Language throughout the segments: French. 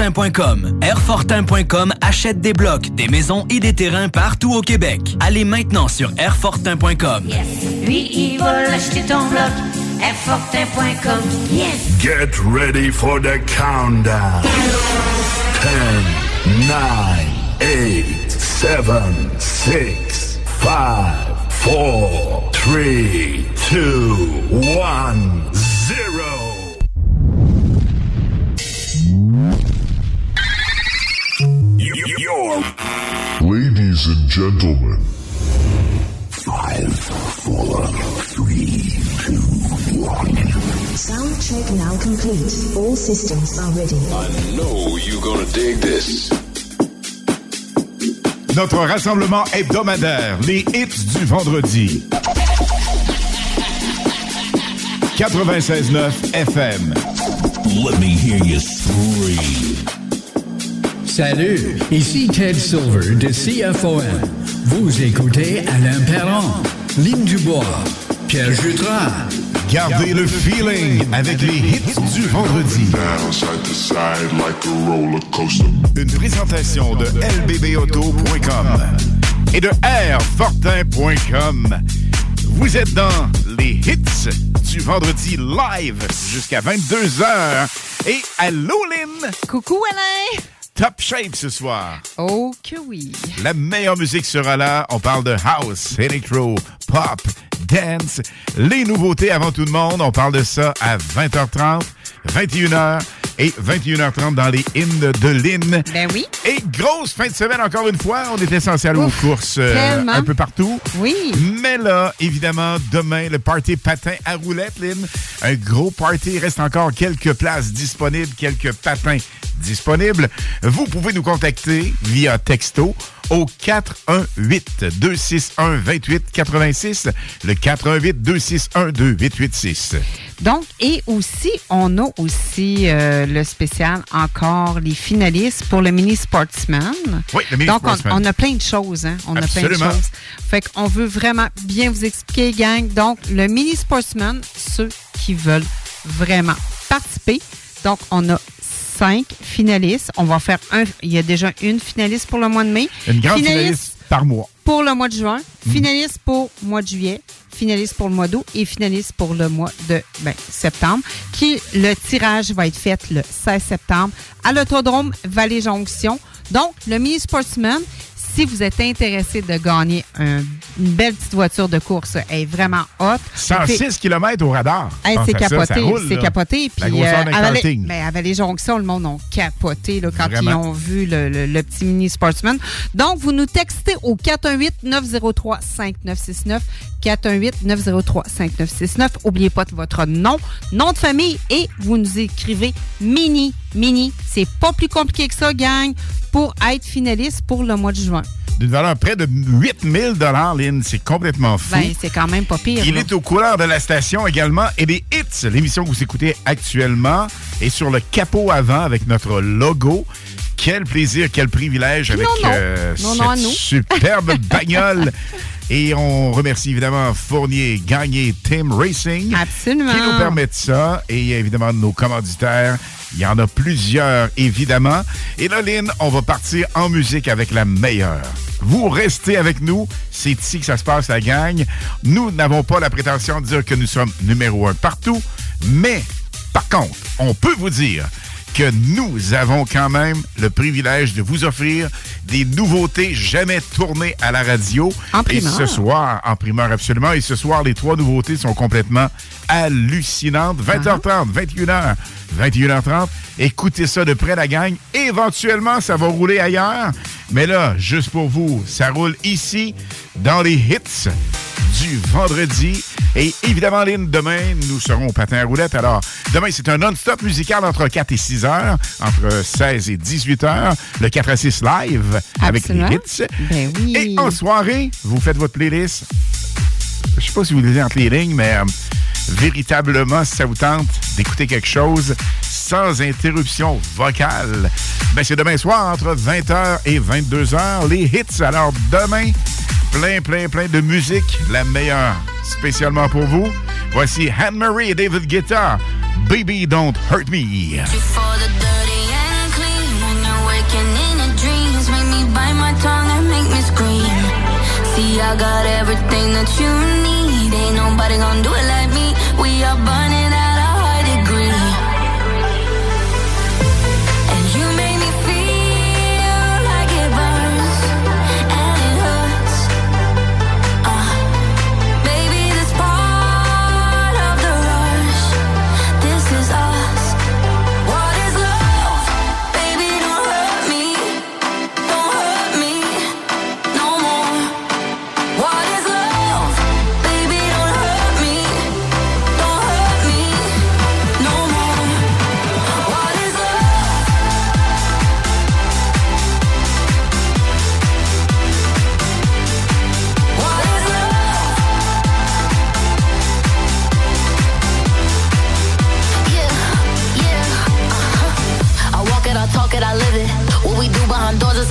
Airfortin.com. Airfortin.com achète des blocs, des maisons et des terrains partout au Québec. Allez maintenant sur Airfortin.com. Yes. Lui, il va l'acheter ton bloc. Airfortin.com. Yes. Get ready for the countdown. 10, 9, 8, 7, 6, 5, 4, 3, 2, 1, 0. Ladies and gentlemen. Five, four, three, two, one. Sound check now complete. All systems are ready. I know you're gonna dig this. Notre rassemblement hebdomadaire, les hits du vendredi. 96.9 FM. Let me hear you scream. Salut, ici Ted Silver de CFOM. Vous écoutez Alain Perron, Lynn Dubois, Pierre Jutras. Gardez le feeling avec les hits du vendredi. Une présentation de lbbauto.com et de airfortin.com. Vous êtes dans les hits du vendredi live jusqu'à 22h. Et allô Lynn! Coucou Alain! Top shape ce soir. Oh que oui. La meilleure musique sera là. On parle de house, electro, pop, dance. Les nouveautés avant tout le monde. On parle de ça à 20h30, 21h et 21h30 dans les hymnes de Lynn. Ben oui. Et grosse fin de semaine encore une fois. On est essentiel aux courses euh, un peu partout. Oui. Mais là, évidemment, demain, le party patin à roulette, Lynn. Un gros party. Il reste encore quelques places disponibles, quelques patins disponibles. Vous pouvez nous contacter via texto au 418-261-2886. Le 418-261-2886. Donc, et aussi, on a aussi euh, le spécial encore les finalistes pour le mini sportsman. Oui, le mini Donc, on, sportsman. on a plein de choses, hein. On Absolument. a plein de choses. Fait qu'on veut vraiment bien vous expliquer, gang. Donc, le mini sportsman, ceux qui veulent vraiment participer. Donc, on a cinq finalistes. On va faire un. Il y a déjà une finaliste pour le mois de mai. Une grande Finaliste finaliste par mois. pour le mois de juin, finaliste pour le mois de juillet, finaliste pour le mois d'août et finaliste pour le mois de ben, septembre. Qui le tirage va être fait le 16 septembre à l'autodrome Vallée Jonction. Donc, le mini sportsman, si vous êtes intéressé de gagner un- une belle petite voiture de course, elle est vraiment hot. 106 km au radar. Hey, Pense c'est à capoté, c'est capoté. Puis grosseur d'un à Vallée- karting. ben, à Jonction, le monde a capoté là, quand Vraiment. ils ont vu le, le- le petit mini sportsman. Donc, vous nous textez au 418-903-5969. 418-903-5969. Oubliez pas de votre nom, nom de famille et vous nous écrivez mini, mini. C'est pas plus compliqué que ça, gang, pour être finaliste pour le mois de juin. D'une valeur près de 8000 Lynn. C'est complètement fou. Ben, c'est quand même pas pire. Il là. est aux couleurs de la station également et des hits. L'émission que vous écoutez actuellement est sur le capot avant avec notre logo. Quel plaisir, quel privilège avec non. euh, Non, cette superbe bagnole. Et on remercie évidemment Fournier, Gagné, Tim Racing. Absolument. Qui nous permettent ça. Et évidemment, nos commanditaires. Il y en a plusieurs, évidemment. Et là, Lynn, on va partir en musique avec la meilleure. Vous restez avec nous. C'est ici que ça se passe, la gang. Nous n'avons pas la prétention de dire que nous sommes numéro un partout, mais Par contre, on peut vous dire que nous avons quand même le privilège de vous offrir des nouveautés jamais tournées à la radio. En Et primeur. ce soir, en primeur absolument, et ce soir, les trois nouveautés sont complètement hallucinantes. 20h30, 21h, 21h30. Écoutez ça de près, la gang. Éventuellement, ça va rouler ailleurs. Mais là, juste pour vous, ça roule ici, dans les hits du vendredi. Et évidemment, Lynn, demain, nous serons au patin à roulettes. Alors, demain, c'est un non-stop musical entre 4 et 6 heures, entre 16 et 18 heures, le 4 à 6 live avec les hits. Ben oui. Et en soirée, vous faites votre playlist. Je sais pas si vous lisez entre les lignes, mais euh, véritablement, si ça vous tente d'écouter quelque chose sans interruption vocale, ben c'est demain soir entre 20h et 22h, les hits. Alors demain, plein, plein, plein de musique, la meilleure spécialement pour vous. Voici Anne-Marie et David Guetta, Baby Don't Hurt Me. Like me.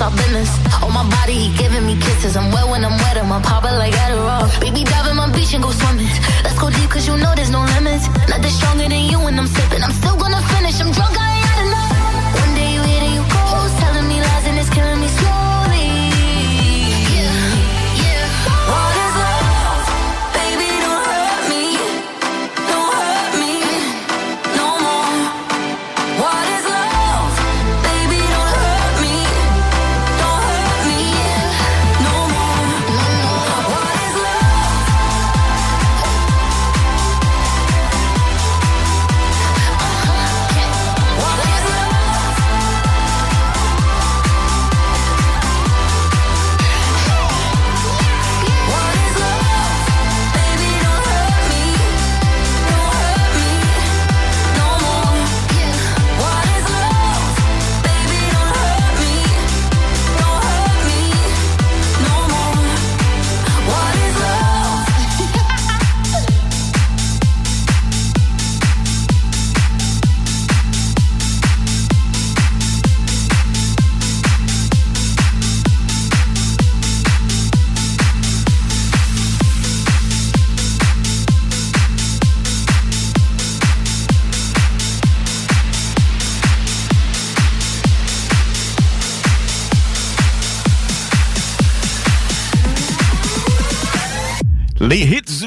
Behind doors is our business. On my body, he giving me kisses. I'm wet when I'm wet, I'm a popper like Adderall. Baby, dive in my beach and go swimming. Let's go deep, cause you know there's no limits. Nothing stronger than you when I'm sipping. I'm still gonna finish, I'm drunk, I ain't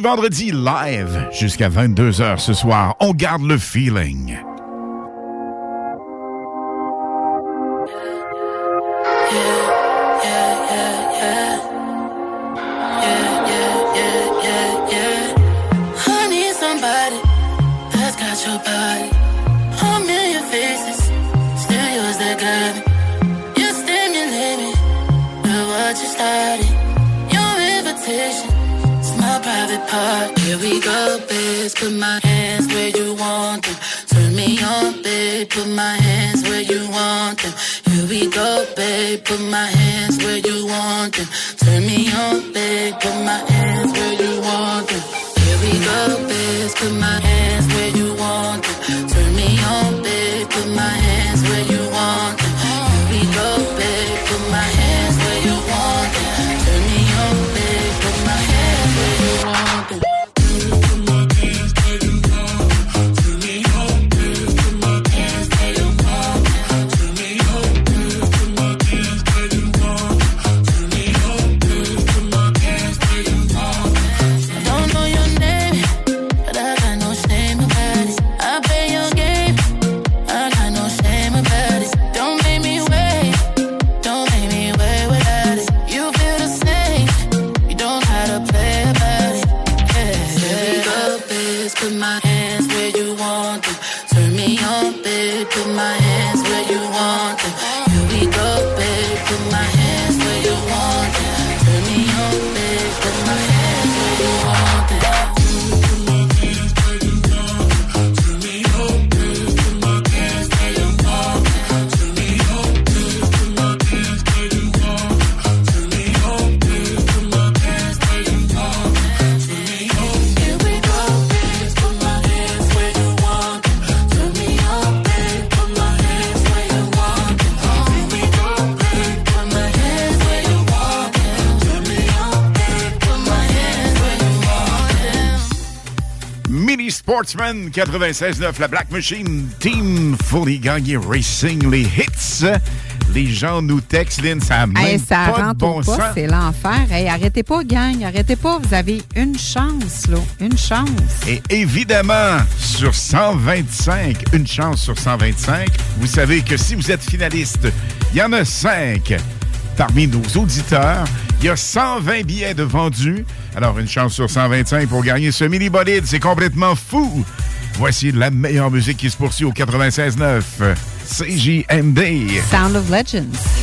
vendredi live jusqu'à 22h ce soir. On garde le feeling. 96.9, la Black Machine Team Fully gagné Racing, les hits. Les gens nous textent, Lynn, ça a même Hey, ça pas de bon pas, c'est l'enfer. Hey, arrêtez pas, gang, arrêtez pas. Vous avez une chance, là. Une chance. Et évidemment, sur 125, une chance sur 125, vous savez que si vous êtes finaliste, il y en a 5 parmi nos auditeurs. Il y a 120 billets de vendus. Alors, une chance sur 125 pour gagner ce mini-bolide. C'est complètement fou. Voici la meilleure musique qui se poursuit au 96.9. CJMD. Sound of Legends.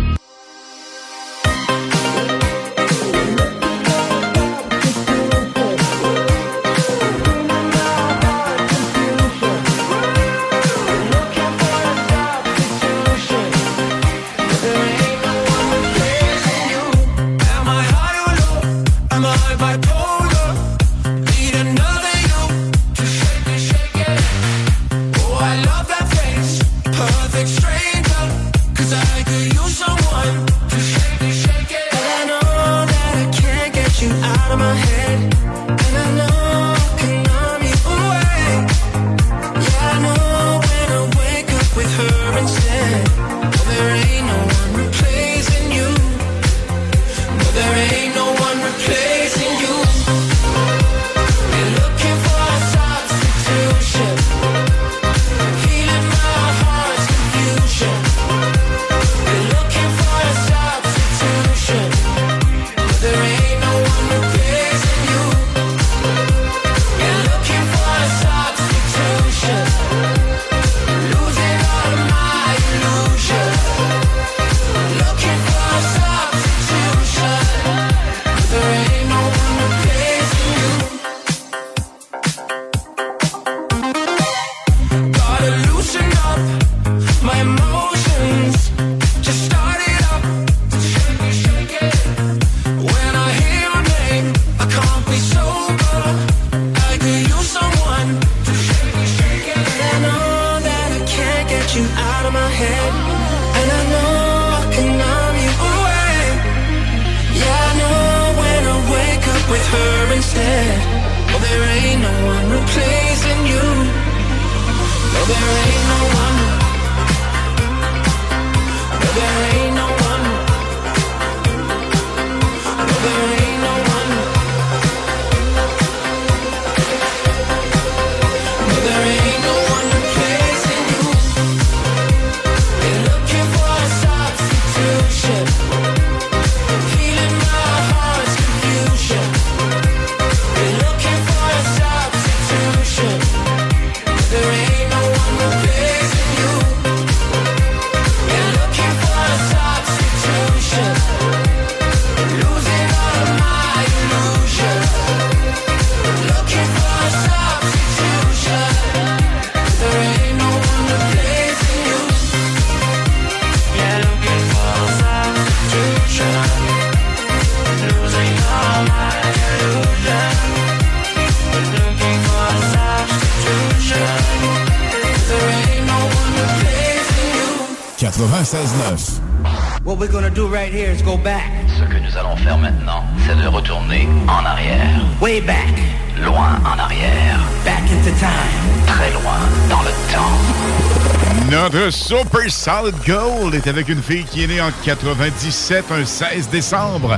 Super Solid Gold est avec une fille qui est née en 97, un 16 décembre.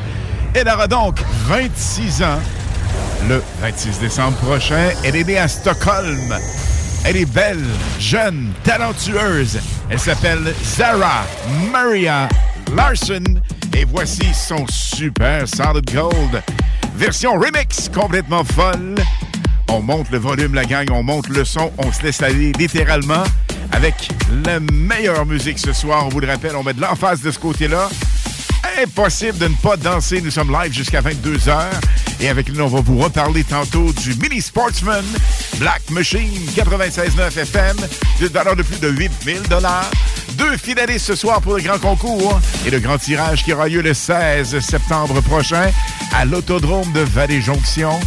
Elle aura donc 26 ans le 26 décembre prochain. Elle est née à Stockholm. Elle est belle, jeune, talentueuse. Elle s'appelle Zara Maria Larson. Et voici son Super Solid Gold. Version remix complètement folle. On monte le volume, la gang, on monte le son, on se laisse aller littéralement avec la meilleure musique ce soir. On vous le rappelle, on met de l'emphase de ce côté-là. Impossible de ne pas danser. Nous sommes live jusqu'à 22h. Et avec nous, on va vous reparler tantôt du Mini Sportsman Black Machine 96.9 FM. De valeur de plus de 8000 Deux finalistes ce soir pour le grand concours et le grand tirage qui aura lieu le 16 septembre prochain à l'Autodrome de Vallée-Jonction.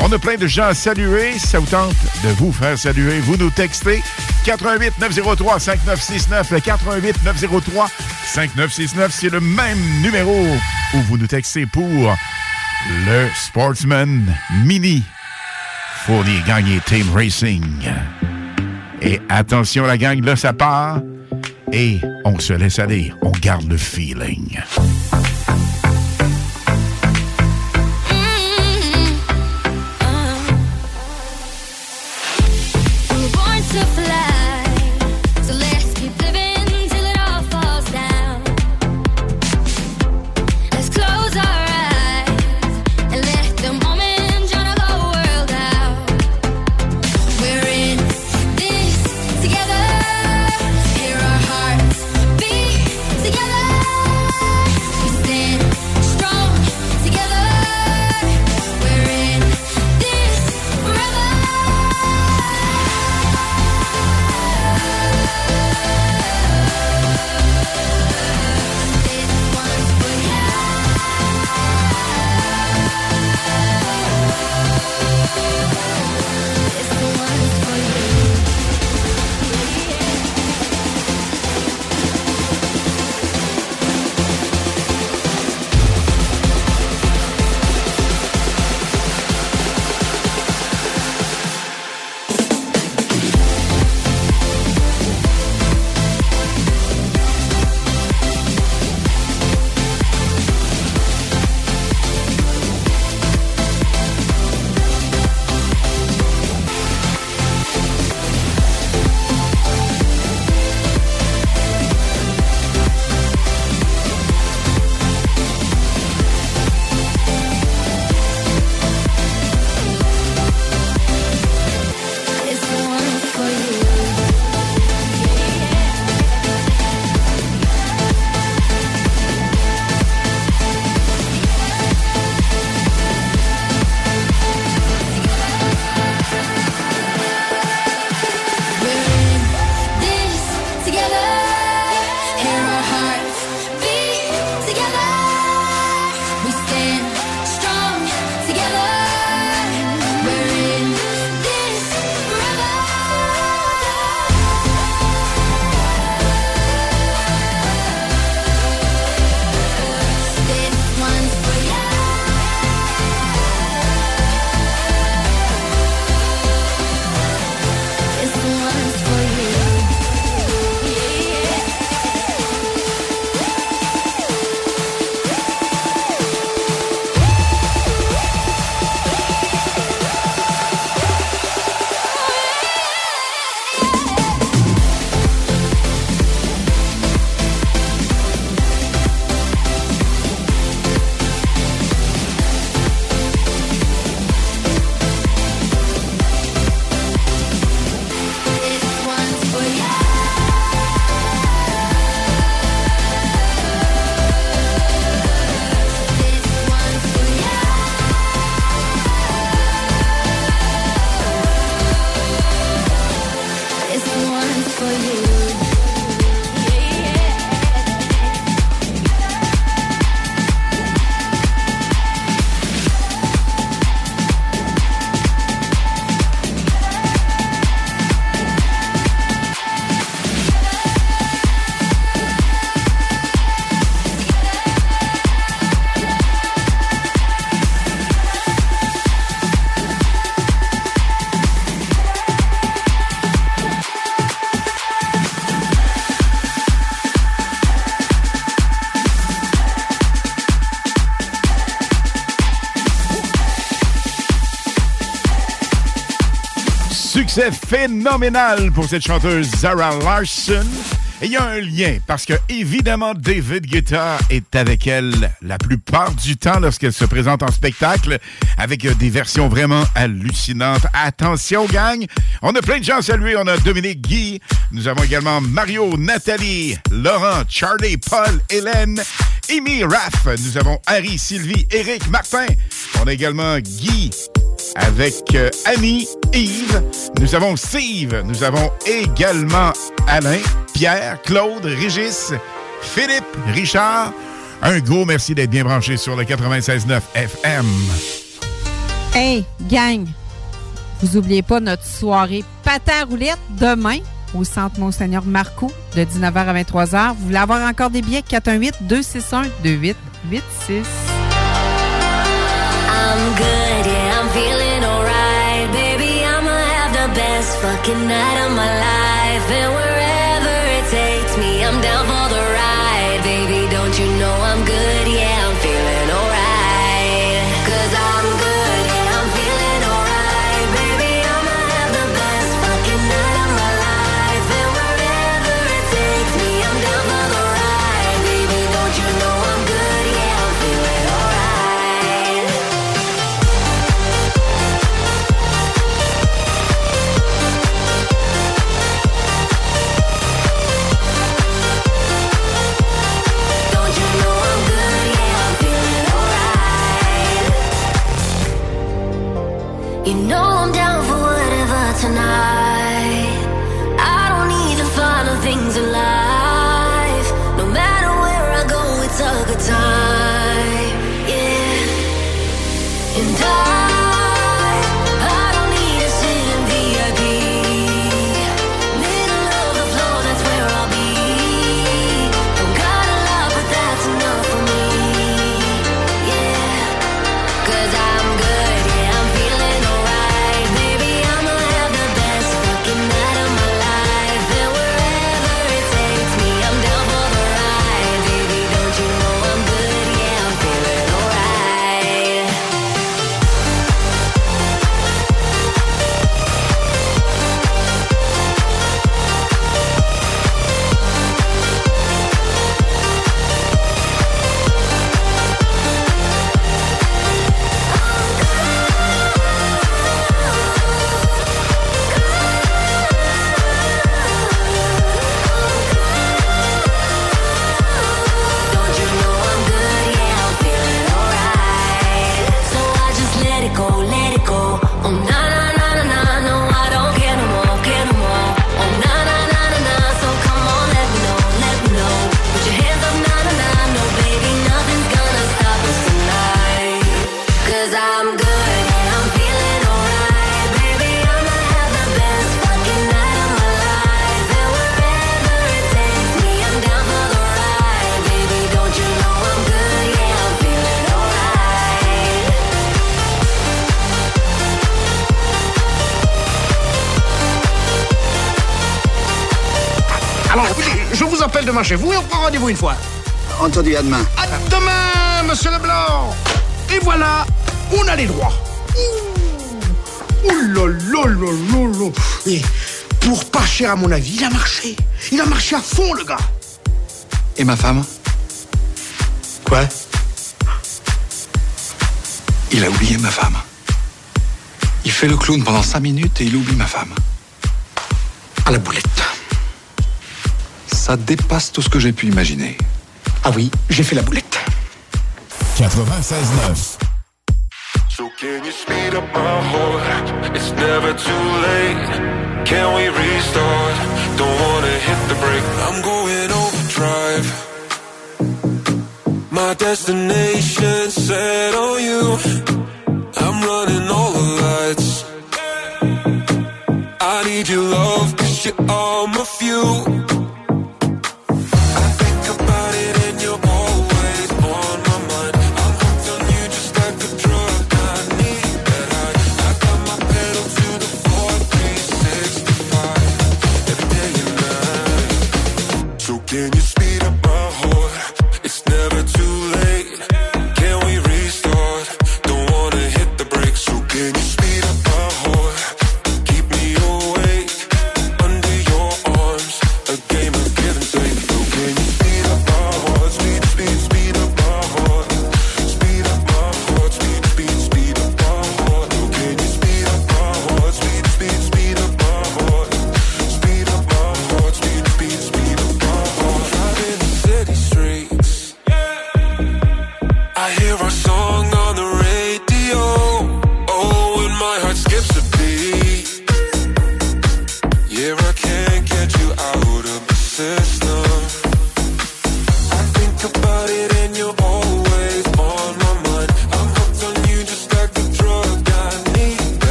On a plein de gens à saluer. Ça vous tente de vous faire saluer, vous nous textez 88 903 5969. Le 88 903 5969, c'est le même numéro où vous nous textez pour le Sportsman Mini. Fournier gagner Team Racing. Et attention la gang, là ça part. Et on se laisse aller. On garde le feeling. Succès phénoménal pour cette chanteuse Zara Larson. Et il y a un lien, parce que évidemment, David Guetta est avec elle la plupart du temps lorsqu'elle se présente en spectacle, avec des versions vraiment hallucinantes. Attention, gang! On a plein de gens à saluer. On a Dominique Guy. Nous avons également Mario, Nathalie, Laurent, Charlie, Paul, Hélène, Amy, Raph. Nous avons Harry, Sylvie, Eric, Martin. On a également Guy, avec euh, Annie, Yves, nous avons Steve, nous avons également Alain, Pierre, Claude, Régis, Philippe, Richard. Un gros merci d'être bien branché sur le 96.9 FM. Hey, gang! Vous oubliez pas notre soirée patin à roulette demain au Centre Monseigneur Marco de 19h à 23h. Vous voulez avoir encore des billets? 418-261-2886. I'm good, fucking night of my life. And wherever know je vous appelle demain chez vous et on prend rendez-vous une fois. Entendu, à demain. À demain, monsieur Leblanc Et voilà, on a les droits. Ouh là là là là là Et pour pas cher à mon avis, il a marché. Il a marché à fond, le gars. Et ma femme? Quoi? Il a oublié ma femme. Il fait le clown pendant cinq minutes et il oublie ma femme. À la boulette. Ça dépasse tout ce que j'ai pu imaginer. Ah oui, j'ai fait la boulette. 96.9. So can you speed up my heart? It's never too late. Can we restart? Don't wanna hit the brake. I'm going overdrive. My destination set on you. I'm running all the lights. I need your love, cause you're all my fuel.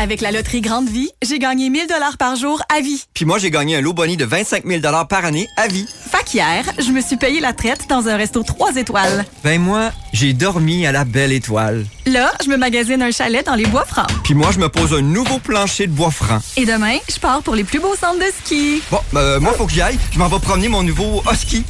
Avec la loterie Grande Vie, j'ai gagné 1000 dollars par jour à vie. Puis moi, j'ai gagné un lot boni de 25 000 par année à vie. Fait qu'hier, je me suis payé la traite dans un resto 3 étoiles. Ben moi, j'ai dormi à la belle étoile. Là, je me magasine un chalet dans les bois francs. Puis moi, je me pose un nouveau plancher de bois franc. Et demain, je pars pour les plus beaux centres de ski. Bon, euh, moi, faut que j'y aille. Je m'en vais promener mon nouveau husky.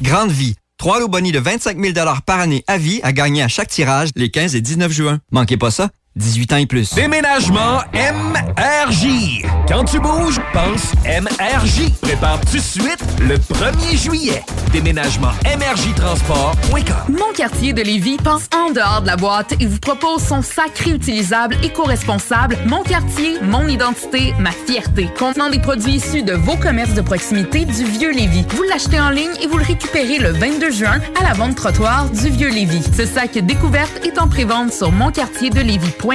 Grande vie. Trois lots boni de 25 000 par année à vie à gagner à chaque tirage les 15 et 19 juin. Manquez pas ça. 18 ans et plus. Déménagement MRJ. Quand tu bouges, pense MRJ. Prépare tout de suite le 1er juillet. Déménagement MRJtransport.com. Mon quartier de Lévis pense en dehors de la boîte et vous propose son sac réutilisable éco-responsable Mon quartier, mon identité, ma fierté. Contenant des produits issus de vos commerces de proximité du Vieux Lévis. Vous l'achetez en ligne et vous le récupérez le 22 juin à la vente trottoir du Vieux Lévis. Ce sac découverte est en prévente sur monquartierdelévis.com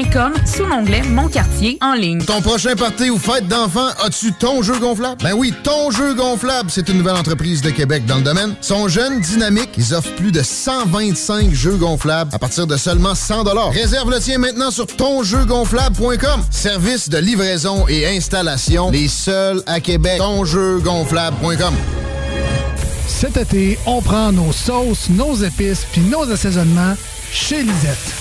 sous l'onglet Mon quartier en ligne. Ton prochain party ou fête d'enfant, as-tu ton jeu gonflable? Ben oui, ton jeu gonflable, c'est une nouvelle entreprise de Québec dans le domaine. Ils sont jeunes, dynamiques, ils offrent plus de 125 jeux gonflables à partir de seulement 100 Réserve le tien maintenant sur tonjeugonflable.com. Service de livraison et installation, les seuls à Québec. Tonjeugonflable.com. Cet été, on prend nos sauces, nos épices puis nos assaisonnements chez Lisette.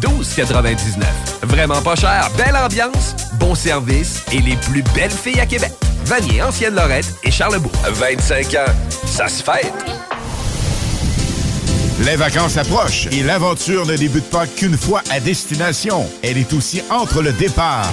12,99. Vraiment pas cher, belle ambiance, bon service et les plus belles filles à Québec. Vanier, Ancienne Lorette et Charlebourg. 25 ans, ça se fête. Les vacances approchent et l'aventure ne débute pas qu'une fois à destination. Elle est aussi entre le départ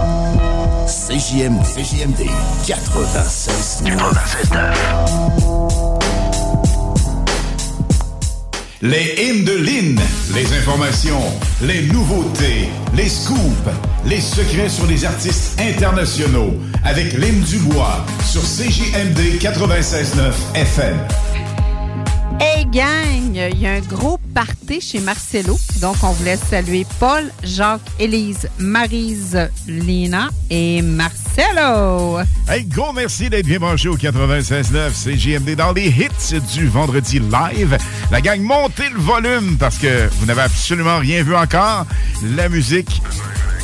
Nissan. CJMD, CJMD 96 Les hymnes de Lynn, les informations, les nouveautés, les scoops, les secrets sur les artistes internationaux avec Lynn Dubois sur CJMD 96.9 FM. Hey gang, il y a un gros party chez Marcelo. Donc, on voulait saluer Paul, Jacques, Élise, Marise, Lina et Marcelo. Hey, gros merci d'être bien branché au 96.9 CJMD dans les hits du vendredi live. La gang, montez le volume parce que vous n'avez absolument rien vu encore. La musique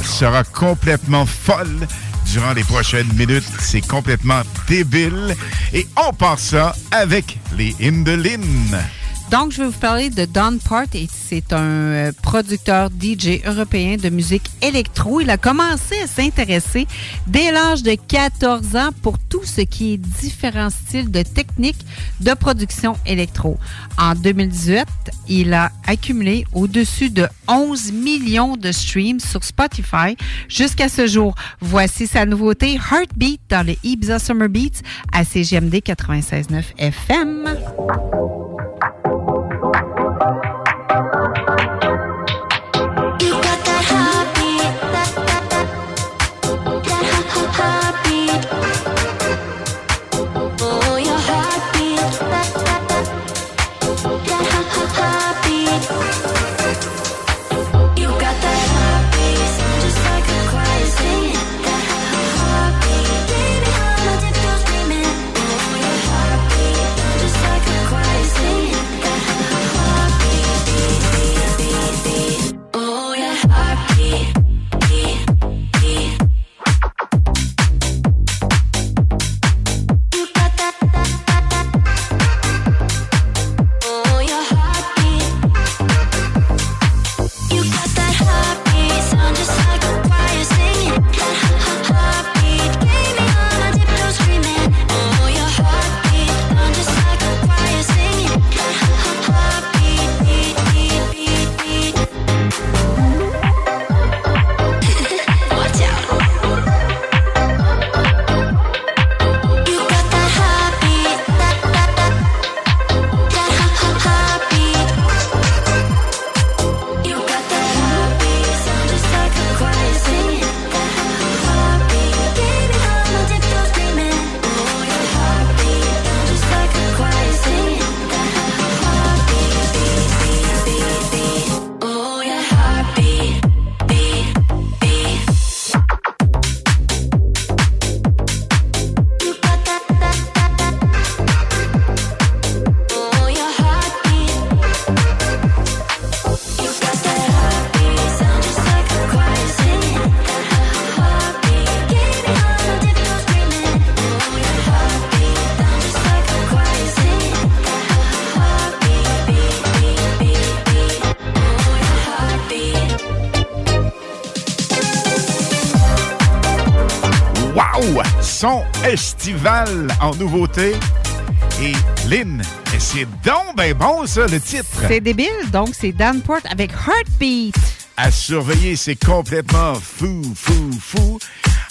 sera complètement folle durant les prochaines minutes. C'est complètement débile. Et on part ça avec les Lynn. Donc, je vais vous parler de Don Part. C'est un euh, producteur DJ européen de musique électro. Il a commencé à s'intéresser dès l'âge de 14 ans pour tout ce qui est différents styles de techniques de production électro. En 2018, il a accumulé au-dessus de 11 millions de streams sur Spotify jusqu'à ce jour. Voici sa nouveauté Heartbeat dans les Ibiza Summer Beats à CGMD 96.9 FM. En nouveauté. Et Lynn, c'est donc ben bon ça, le titre. C'est débile. Donc, c'est Dan Port avec Heartbeat. À surveiller, c'est complètement fou, fou, fou.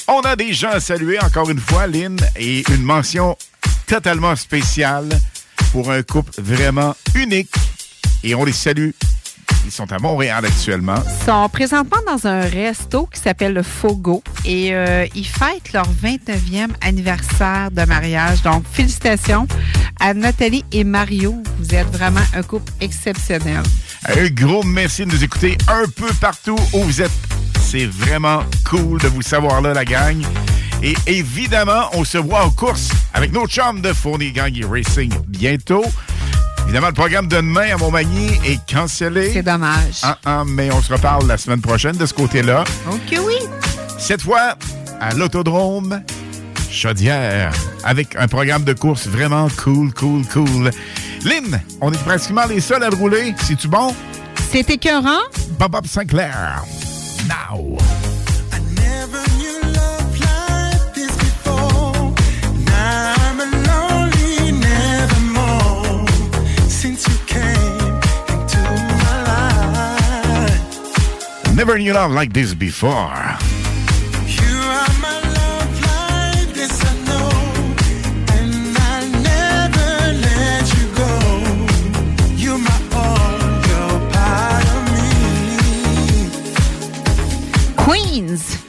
On a des gens à saluer, encore une fois, Lynn, et une mention totalement spéciale pour un couple vraiment unique. Et on les salue. Ils sont à Montréal actuellement. Ils sont présentement dans un resto qui s'appelle le Fogo et euh, ils fêtent leur 29e anniversaire de mariage. Donc, félicitations à Nathalie et Mario. Vous êtes vraiment un couple exceptionnel. Un gros merci de nous écouter un peu partout où vous êtes. C'est vraiment cool de vous savoir là, la gang. Et évidemment, on se voit en course avec nos chums de Fournier Gang Racing bientôt. Évidemment, le programme de demain à Montmagny est cancellé. C'est dommage. Ah, ah, mais on se reparle la semaine prochaine de ce côté-là. Ok, oui. Cette fois, à l'Autodrome, Chaudière, avec un programme de course vraiment cool, cool, cool. Lynn, on est pratiquement les seuls à le rouler. C'est-tu bon? C'est écœurant? Bob Sinclair. Now. Never knew love like this before. you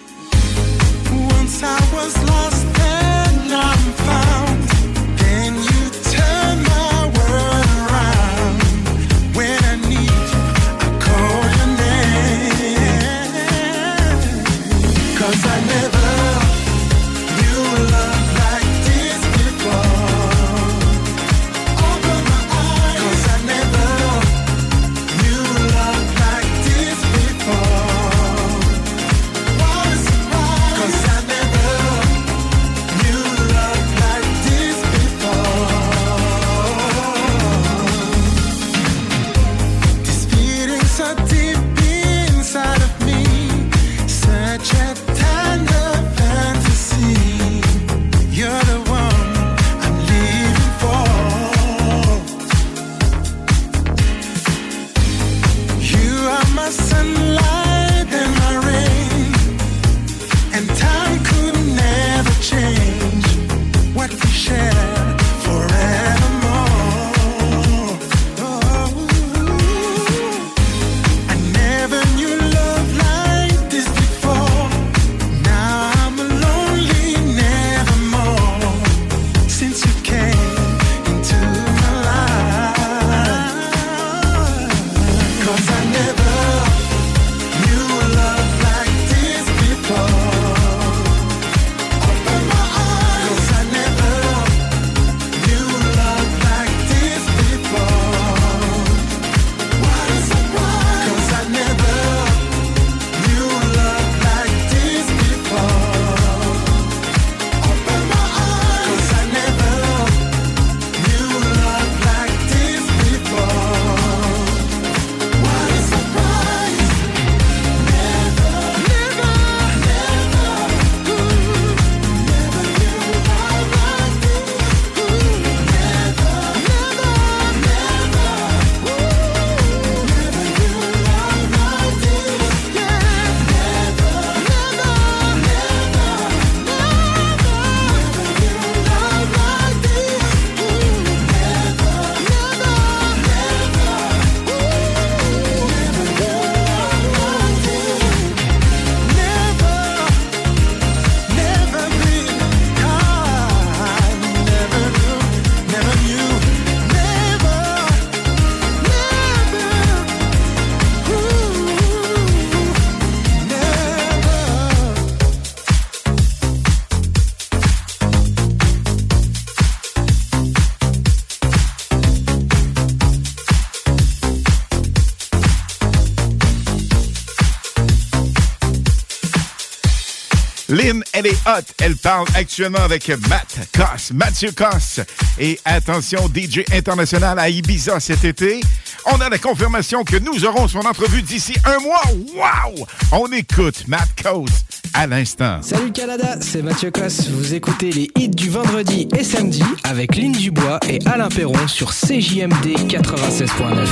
Elle parle actuellement avec Matt Koss, Mathieu Koss. Et attention, DJ international à Ibiza cet été. On a la confirmation que nous aurons son entrevue d'ici un mois. Wow! On écoute Matt Koss à l'instant. Salut Canada, c'est Mathieu Cosse. Vous écoutez les hits du vendredi et samedi avec Lynn Dubois et Alain Perron sur CJMD 96.9.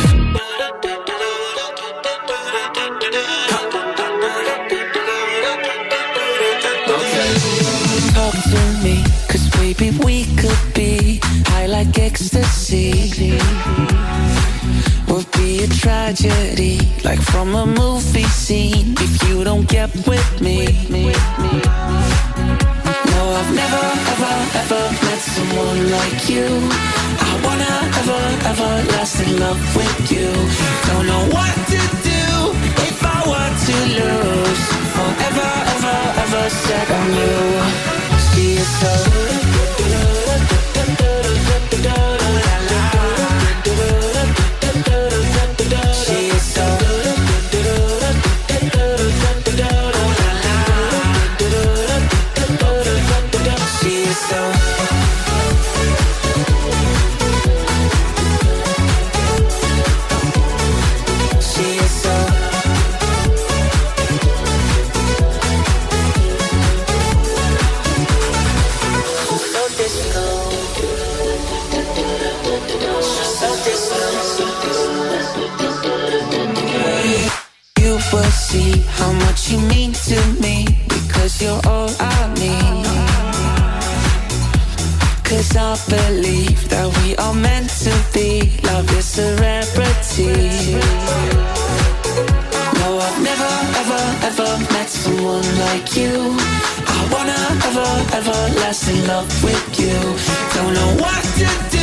baby we could be high like ecstasy. Would be a tragedy, like from a movie scene, if you don't get with me. No, I've never, ever, ever met someone like you. I wanna ever, ever last in love with you. Don't know what to do if I were to lose. Forever, ever, ever set on you. See it so. Everlasting love with you. Don't know what to do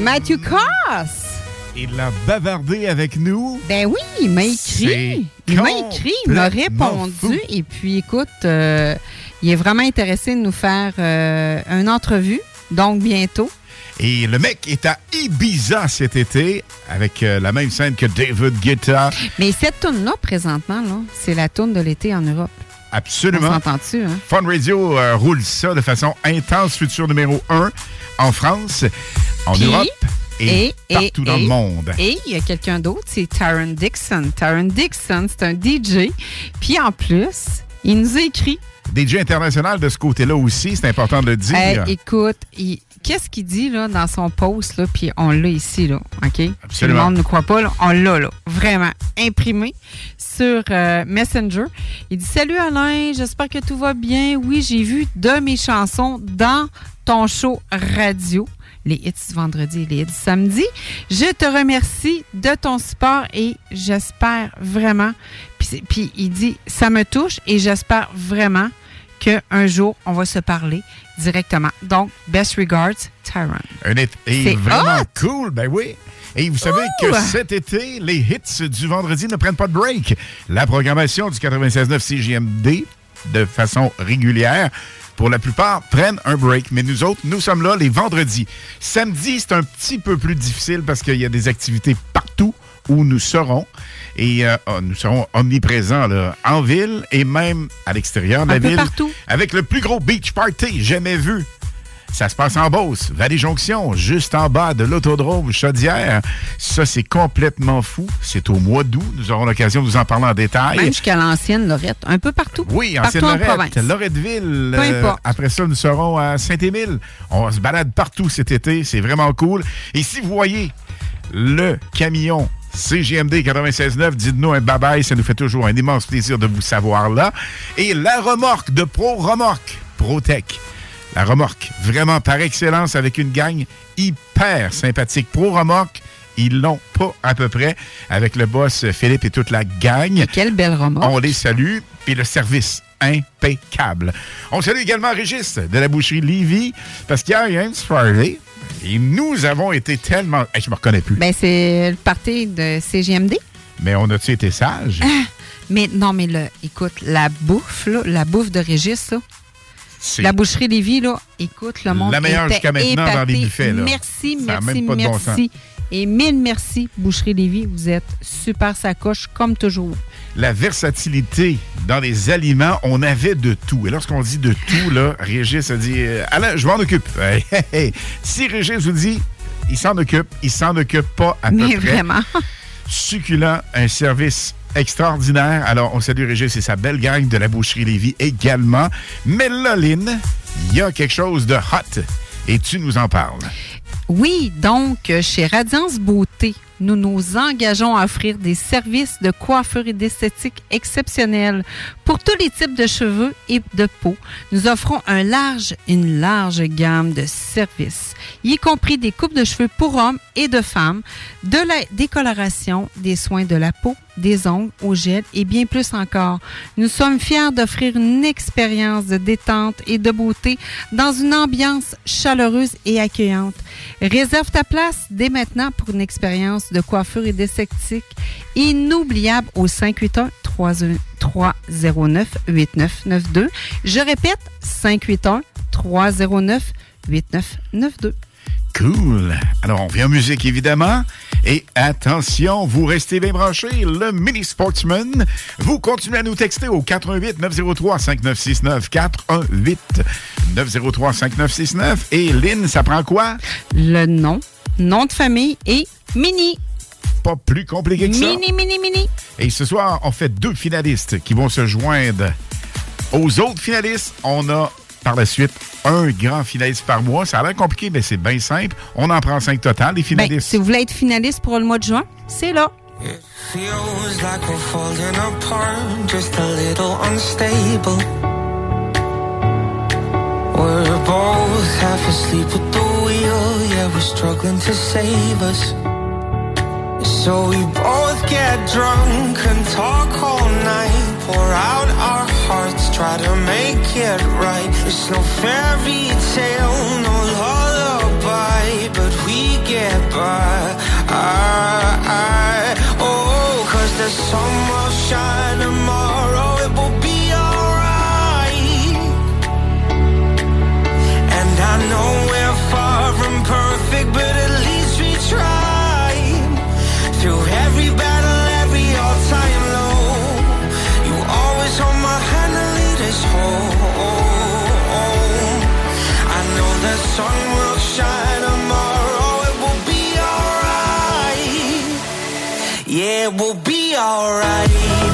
Matthew Coss. Il a bavardé avec nous. Ben oui, il m'a écrit. Il m'a écrit, il m'a répondu. fou. Et puis, écoute, euh, il est vraiment intéressé de nous faire euh, une entrevue. Donc, bientôt. Et le mec est à Ibiza cet été avec euh, la même scène que David Guetta. Mais cette tourne-là, présentement, là, c'est la tourne de l'été en Europe. Absolument. On s'entend-tu, hein? Fun Radio euh, roule ça de façon intense, futur numéro 1 en France, en Puis, Europe et, et- partout dans le monde. Et il y a quelqu'un d'autre, c'est Taron Dixon. Taron Dixon, c'est un DJ. Puis en plus, il nous a écrit. DJ international de ce côté-là aussi, c'est important de le dire. Écoute, il- qu'est-ce qu'il dit là, dans son post, là, puis on l'a ici, là, OK? Absolument. le monde ne croit pas, là, on l'a, là, vraiment, imprimé sur euh, Messenger. Il dit « Salut Alain, j'espère que tout va bien. Oui, j'ai vu de mes chansons dans ton show radio. » les hits du vendredi et les hits du samedi. Je te remercie de ton support et j'espère vraiment, puis, il dit, ça me touche et j'espère vraiment qu'un jour, on va se parler directement. Donc, best regards, Tyron. Un été vraiment hot! cool, ben oui. Et vous savez Ouh! que cet été, les hits du vendredi ne prennent pas de break. La programmation du 96.9 CJMD, de façon régulière, pour la plupart, prennent un break. Mais nous autres, nous sommes là les vendredis. Samedi, c'est un petit peu plus difficile parce qu'il y a des activités partout où nous serons. Et euh, oh, nous serons omniprésents là, en ville et même à l'extérieur de la Un peu ville. partout. Avec le plus gros beach party jamais vu. Ça se passe en Beauce, Vallée-Jonction, juste en bas de l'autodrome Chaudière. Ça, c'est complètement fou. C'est au mois d'août. Nous aurons l'occasion de vous en parler en détail. Même jusqu'à l'ancienne Lorette, un peu partout. Oui, partout ancienne en Lorette, province. Loretteville. Peu euh, importe. après ça, nous serons à Saint-Émile. On se balade partout cet été. C'est vraiment cool. Et si vous voyez le camion CGMD 96.9, dites-nous un bye-bye. Ça nous fait toujours un immense plaisir de vous savoir là. Et la remorque de Pro Remorque, ProTech. La remorque, vraiment par excellence, avec une gang hyper sympathique. Pro Remorque, ils l'ont pas à peu près, avec le boss Philippe et toute la gang. quelle belle remorque. On les salue, puis le service impeccable. On salue également Régis de la boucherie Lévis, parce qu'hier, il y a une soirée, et nous avons été tellement... Hey, je me reconnais plus. Ben, c'est le party de CGMD. Mais on a-tu été sages? Ah, mais non, mais le, écoute, la bouffe, là, la bouffe de Régis, là, la boucherie Lévis, là, écoute, le monde La meilleure jusqu'à maintenant dans les épaté. buffets, là. Merci, Ça merci, même pas de bon merci. Et mille merci, boucherie Lévis. Vous êtes super sacoche, comme toujours. la versatilité dans les aliments, on avait de tout. Et lorsqu'on dit de tout, là, Régis a dit euh, Alain, je m'en occupe. Si Régis vous dit il s'en occupe, il s'en occupe pas à Mais peu près. vraiment. Succulent, un service extraordinaire. Alors, on salue Régis et sa belle gang de la boucherie Lévis également. Mais là, il y a quelque chose de hot et tu nous en parles. Oui, donc, chez Radiance Beauté, nous nous engageons à offrir des services de coiffure et d'esthétique exceptionnels pour tous les types de cheveux et de peau. Nous offrons large, une large gamme de services, y compris des coupes de cheveux pour hommes et de femmes, de la décoloration, des soins de la peau, des ongles au gel et bien plus encore. Nous sommes fiers d'offrir une expérience de détente et de beauté dans une ambiance chaleureuse et accueillante. Réserve ta place dès maintenant pour une expérience de coiffure et d'esthétique inoubliable au 581 309 8992. Je répète 581 309 8992. Cool. Alors, on vient en musique, évidemment. Et attention, vous restez bien branchés. Le Mini Sportsman, vous continuez à nous texter au 88 903 5969 418 903 5969. Et Lynn, ça prend quoi? Le nom, nom de famille et mini. Pas plus compliqué que ça. Mini, mini, mini. Et ce soir, on fait deux finalistes qui vont se joindre aux autres finalistes. On a par la suite un grand finaliste par mois. Ça a l'air compliqué, mais c'est bien simple. On en prend cinq total, les Ben, finalistes. si vous voulez être finaliste pour le mois de juin, c'est là. Feels like we're falling apart, just a little unstable. We're both half asleep at the wheel, yeah, we're struggling to save us. So we both get drunk and talk all night, pour out our hearts, try to make it right. It's no fairy tale, no lullaby, but we get by. I, I, oh, cause the sun will shine tomorrow, it will be alright. And I know we're far from perfect, but at least we tried. Through sun will shine tomorrow, it will be alright. Yeah, it will be alright.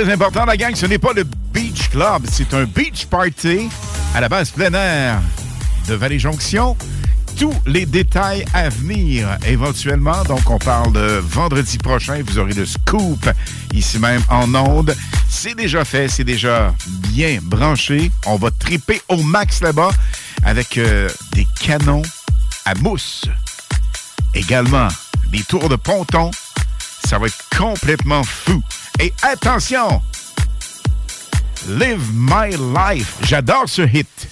Très important, la gang, ce n'est pas le Beach Club, c'est un beach party à la base plein air de Vallée-Jonction tous les détails à venir éventuellement. Donc, on parle de vendredi prochain. Vous aurez le scoop ici même en onde. C'est déjà fait, c'est déjà bien branché. On va triper au max là-bas avec euh, des canons à mousse. Également, des tours de ponton. Ça va être complètement fou. Et attention! Live My Life. J'adore ce hit.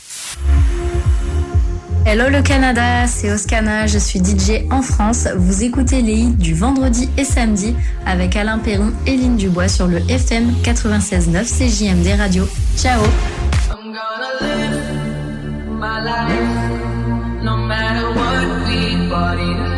Hello le Canada, c'est Oscana, je suis DJ en France. Vous écoutez les hits du vendredi et samedi avec Alain Perron et Lynn Dubois sur le FM 96.9 CJMD Radio. Ciao I'm gonna live my life no matter what we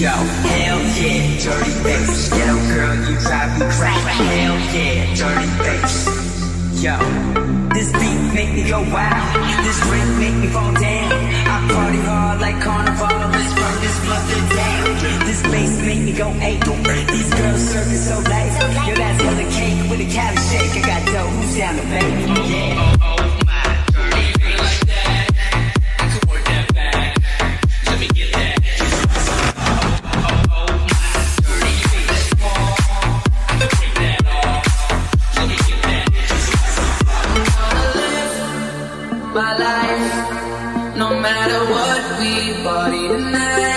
Yo, hell yeah, dirty bass. Ghetto girl, you drive me crazy. Hell yeah, dirty bass. Yo, this beat make me go wild. This drink make me fall down. I party hard like carnival. Let's burn this blunt down. This bass make me go ape. These girls serving so nice. Yo, that's the cake with a cali shake. I got dough. Who's down to baby? Yeah. My life no matter what we party tonight.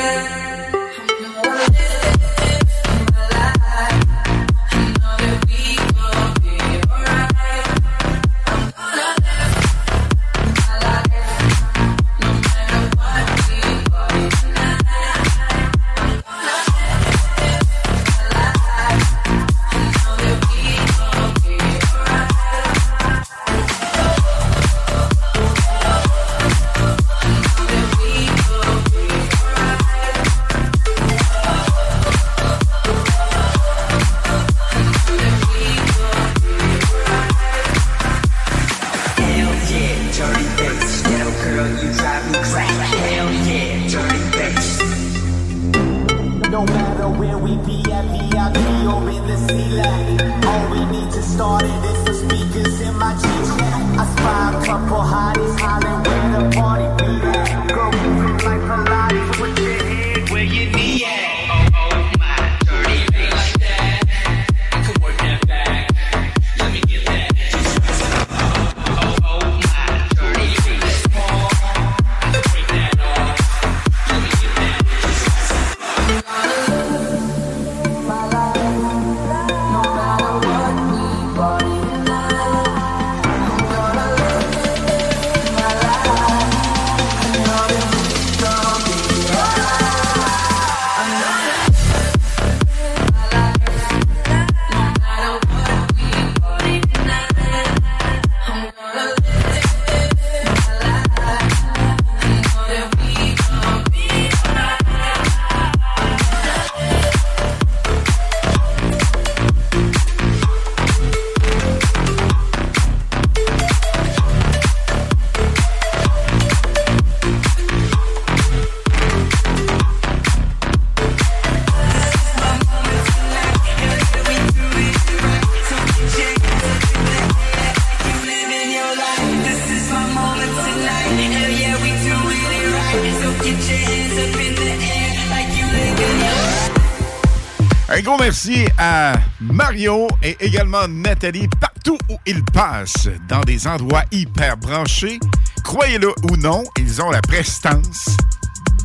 Merci à Mario et également Nathalie partout où ils passent, dans des endroits hyper branchés. Croyez-le ou non, ils ont la prestance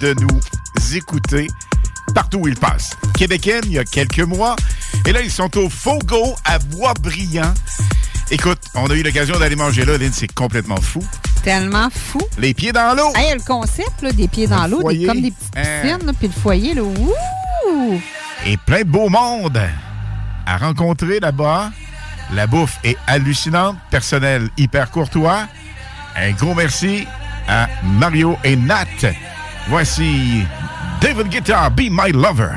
de nous écouter partout où ils passent. Québécois, il y a quelques mois, et là, ils sont au Fogo à Boisbriand. Écoute, on a eu l'occasion d'aller manger là, Lynn, c'est complètement fou. Tellement fou. Les pieds dans l'eau. Hey, le concept, là, des pieds dans Le l'eau, comme des petites Hein. piscines, puis le foyer, là, ouh! Et plein de beau monde à rencontrer là-bas. La bouffe est hallucinante, personnel hyper courtois. Un gros merci à Mario et Nat. Voici David Guitar, Be My Lover.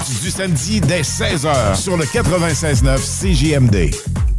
du samedi dès 16h sur le 96.9 CJMD.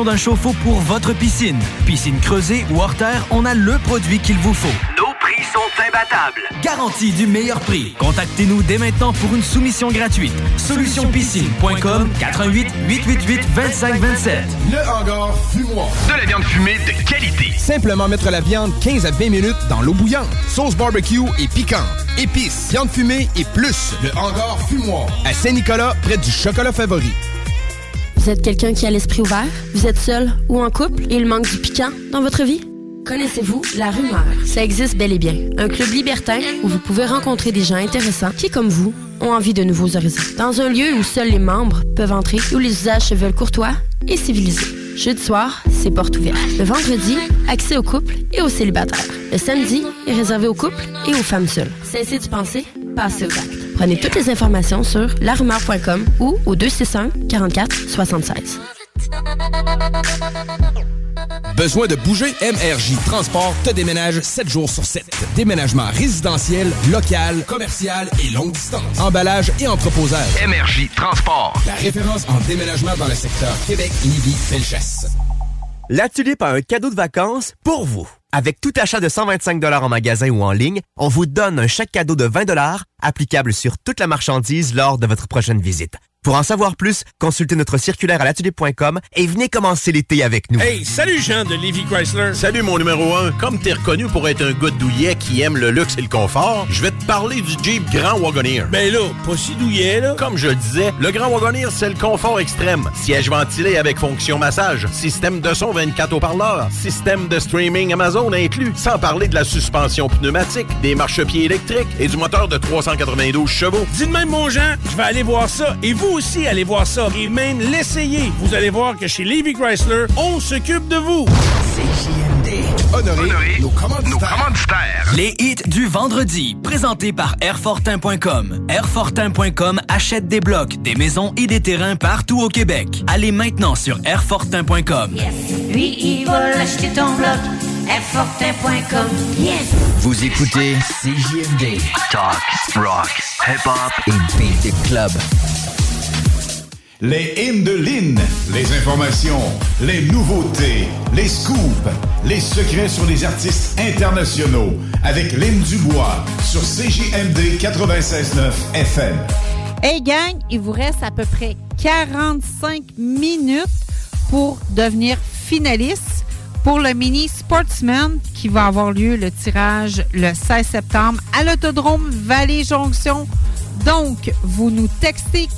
d'un chauffe-eau pour votre piscine. Piscine creusée ou hors terre, on a le produit qu'il vous faut. Nos prix sont imbattables. Garantie du meilleur prix. Contactez-nous dès maintenant pour une soumission gratuite. Solutionpiscine.com 88 888 2527. Le hangar fumoir. De la viande fumée de qualité. Simplement mettre la viande 15 à 20 minutes dans l'eau bouillante. Sauce barbecue et piquante. Épices, viande fumée et plus. Le hangar fumoir. À Saint-Nicolas, près du chocolat favori. Vous êtes quelqu'un qui a l'esprit ouvert? Vous êtes seul ou en couple? Et il manque du piquant dans votre vie? Connaissez-vous La Rumeur? Ça existe bel et bien. Un club libertin où vous pouvez rencontrer des gens intéressants qui, comme vous, ont envie de nouveaux horizons. Dans un lieu où seuls les membres peuvent entrer, où les usages se veulent courtois et civilisés. Jeudi soir, c'est porte ouverte. Le vendredi, accès aux couples et aux célibataires. Le samedi est réservé aux couples et aux femmes seules. Cessez de penser, passez aux actes. Prenez toutes les informations sur larumeur.com ou au 261 44 76. Besoin de bouger? MRJ Transport te déménage 7 jours sur 7. Déménagement résidentiel, local, commercial et longue distance. Emballage et entreposage. MRJ Transport. La référence en déménagement dans le secteur Québec, Lévis, Felchasse. La Tulipe a un cadeau de vacances pour vous. Avec tout achat de 125 en magasin ou en ligne, on vous donne un chèque cadeau de 20 applicable sur toute la marchandise lors de votre prochaine visite. Pour en savoir plus, consultez notre circulaire à latulipe.com et venez commencer l'été avec nous. Hey, salut Jean de Levi Chrysler. Salut mon numéro 1. Comme t'es reconnu pour être un gars douillet qui aime le luxe et le confort, je vais te parler du Jeep Grand Wagoneer. Ben là, pas si douillet là. Comme je le disais, le Grand Wagoneer, c'est le confort extrême. Siège ventilé avec fonction massage, système de son 24 haut-parleurs, système de streaming Amazon inclus, sans parler de la suspension pneumatique, des marchepieds électriques et du moteur de 392 chevaux. Dis de même mon Jean, je vais aller voir ça et vous aussi allez voir ça et même l'essayer. Vous allez voir que chez Levi Chrysler, on s'occupe de vous. Honoré, nos commanditaires. Les hits du vendredi, présentés par Airfortin.com. Airfortin.com achète des blocs, des maisons et des terrains partout au Québec. Allez maintenant sur Airfortin.com. Lui, il va l'acheter ton bloc. Airfortin.com. Yes! Vous écoutez CJMD. Talk, rock, hip-hop et beat club. Les hymnes de Lynn, les informations, les nouveautés, les scoops, les secrets sur les artistes internationaux avec Lynn Dubois sur CJMD 96.9 FM. Hey gang, il vous reste à peu près 45 minutes pour devenir finaliste pour le mini Sportsman qui va avoir lieu le tirage le 16 septembre à l'autodrome Vallée Jonction. Donc, vous nous textez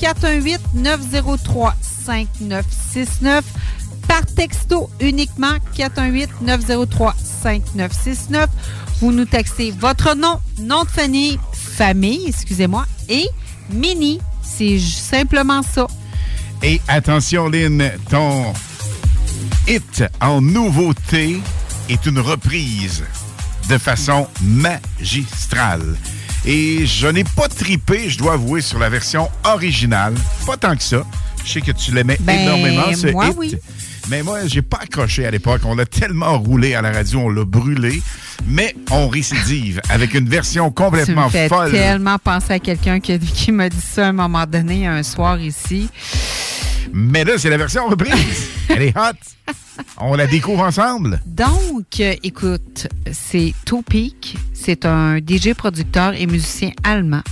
418-903-5969 par texto uniquement 418-903-5969. Vous nous textez votre nom, nom de famille, famille, excusez-moi, et mini. C'est simplement ça. Et attention, Lynn, ton hit en nouveauté est une reprise de façon magistrale. Et je n'ai pas tripé, je dois avouer, sur la version originale. Pas tant que ça. Je sais que tu l'aimais Ben, énormément, ce moi, hit. oui. Mais moi, j'ai pas accroché à l'époque. On l'a tellement roulé à la radio, on l'a brûlé. Mais on récidive avec une version Tu complètement me fais folle. tellement penser à quelqu'un qui, qui m'a dit ça à un moment donné, un soir ici. Mais là, c'est la version reprise. Elle est hot. On la découvre ensemble. Donc, euh, écoute, c'est Topik. C'est un DJ producteur et musicien allemand.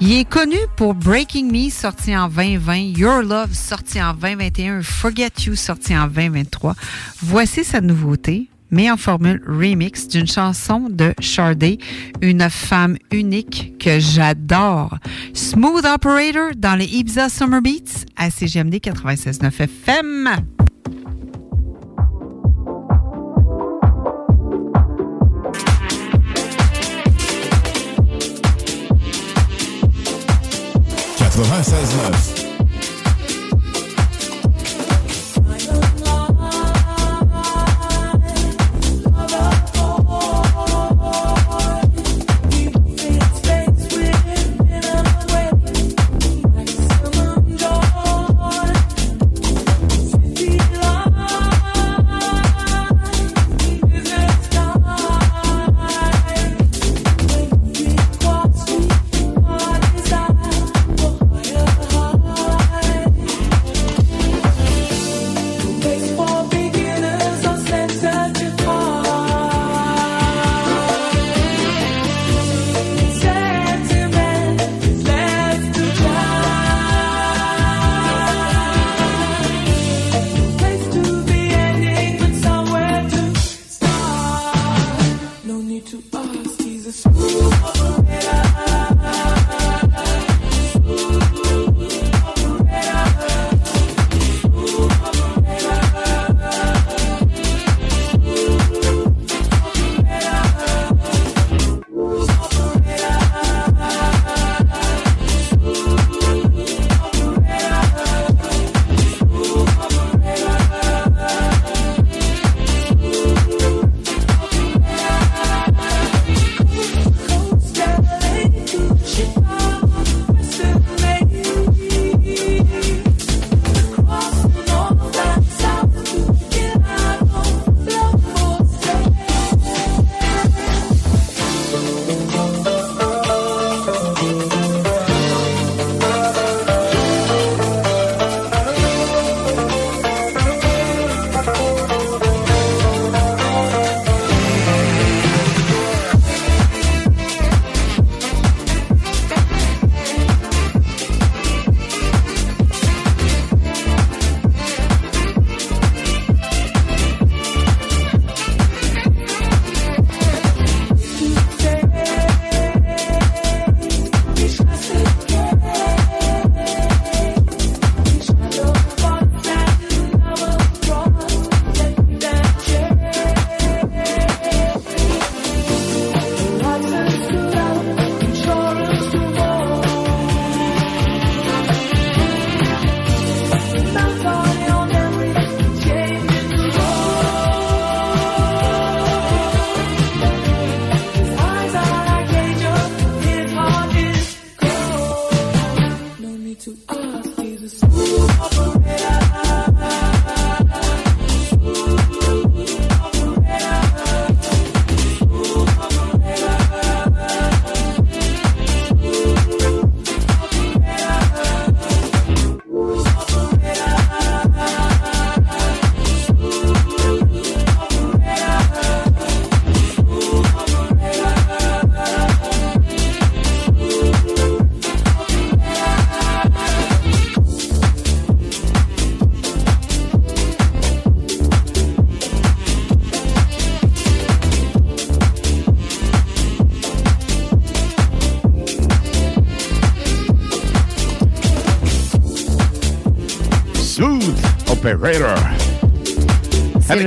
Il est connu pour Breaking Me, sorti en 2020, Your Love, sorti en 2021, Forget You, sorti en 2023. Voici sa nouveauté, mais en formule remix d'une chanson de Sade, une femme unique que j'adore. Smooth Operator dans les Ibiza Summer Beats à CGMD 96.9 FM.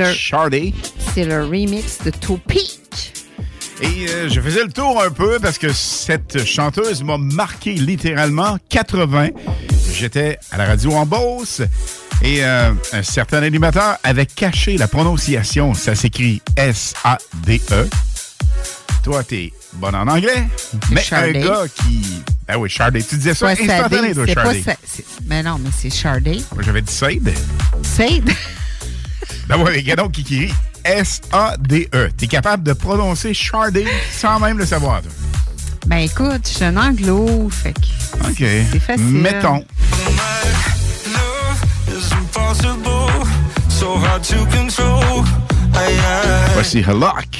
Avec le- Shardy. C'est le remix de Topik. Et euh, je faisais le tour un peu parce que cette chanteuse m'a marqué littéralement 80. J'étais à la radio en Beauce et euh, un certain animateur avait caché la prononciation. Ça s'écrit S-A-D-E. Toi, t'es bon en anglais, mais un gars qui... Ah oui, Sharday. Tu disais ça instantané, toi, Sharday. Sa- Mais non, mais c'est Sharday. Moi, j'avais dit Sade. Sade d'avoir les gadons qui rient. S-A-D-E. T'es capable de prononcer Shardé sans même le savoir. Ben écoute, je suis un anglo, fait que c'est facile. Mettons. Voici Halak.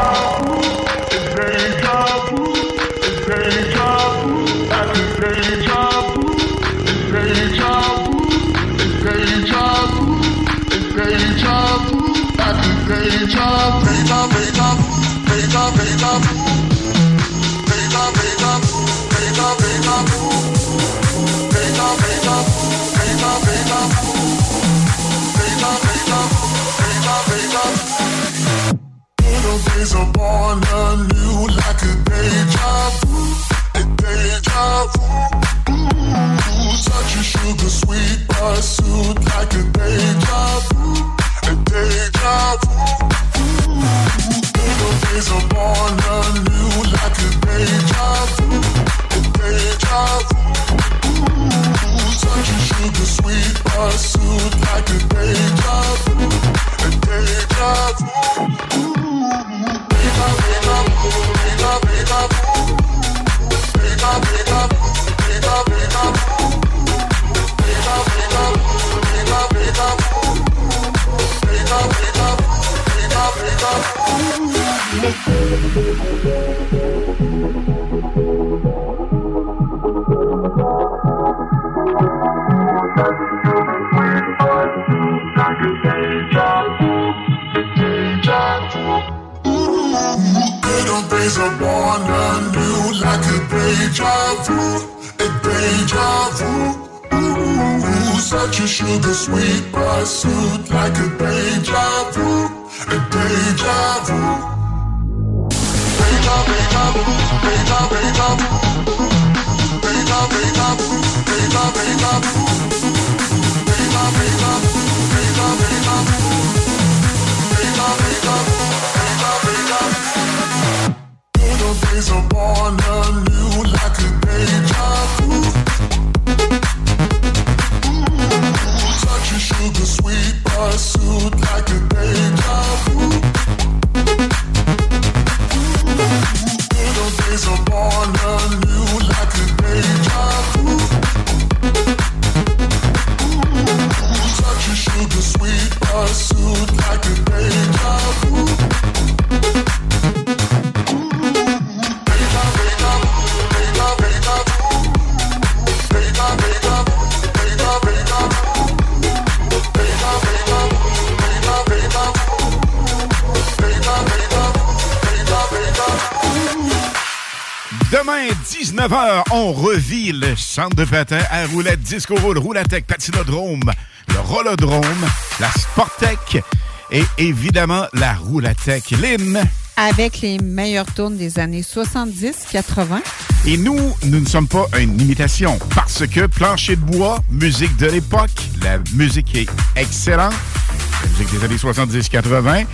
Wake up, wake up, wake up, wake up. sugar sweet pursuit like a deja vu, a deja vu. Deja, deja vu, deja, deja vu, deja, deja vu. Le centre de patin à roulette Disco Roll, Roulatec, Patinodrome, le Rollodrome, la Sportec et évidemment la Roulatec. Lynn. Avec les meilleures tournes des années 70-80. Et nous, nous ne sommes pas une imitation parce que Plancher de bois, musique de l'époque, la musique est excellente, la musique des années 70-80.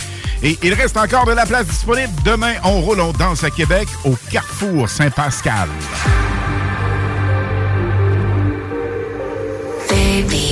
Et il reste encore de la place disponible. Demain, on roule, on danse à Québec au Carrefour Saint-Pascal.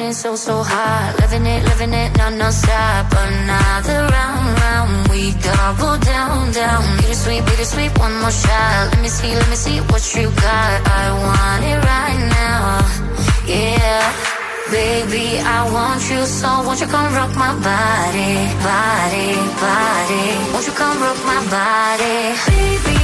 In, so, so hot. Living it, living it, non, non stop. Another round, round. We double down, down. Bittersweet, bittersweet, one more shot. Let me see, let me see what you got. I want it right now. Yeah. Baby, I want you so won't you come rock my body, body, body. Won't you come rock my body? Baby,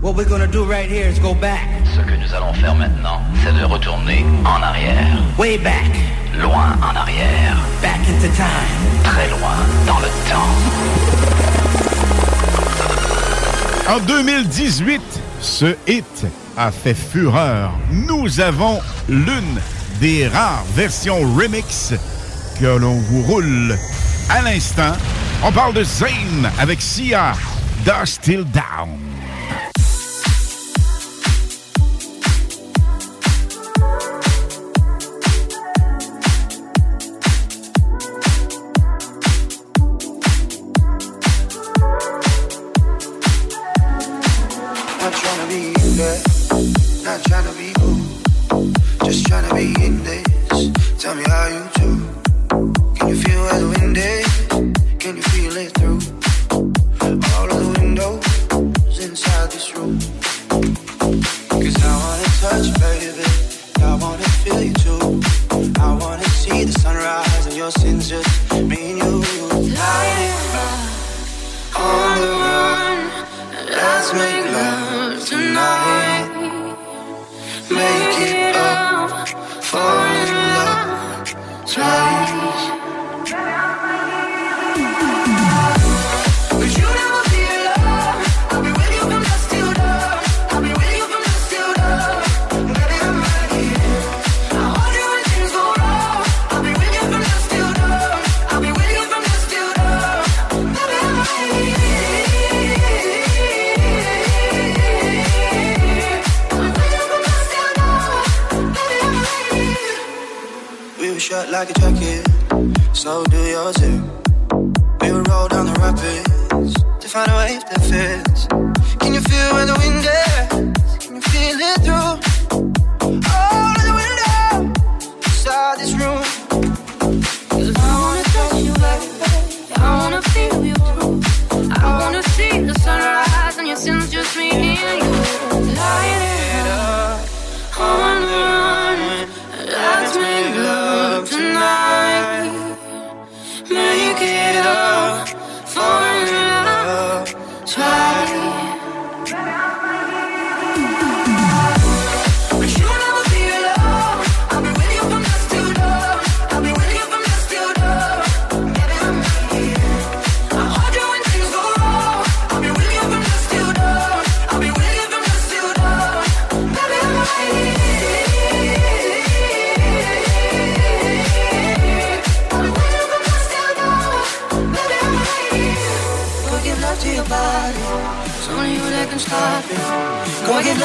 What we're gonna do right here is go back. Ce que nous allons faire maintenant, c'est de retourner en arrière. Way back. Loin en arrière. Back into time. Très loin dans le temps. En 2018, ce hit a fait fureur. Nous avons l'une des rares versions remix que l'on vous roule à l'instant. On parle de Zayn avec Sia, Dust Till Down.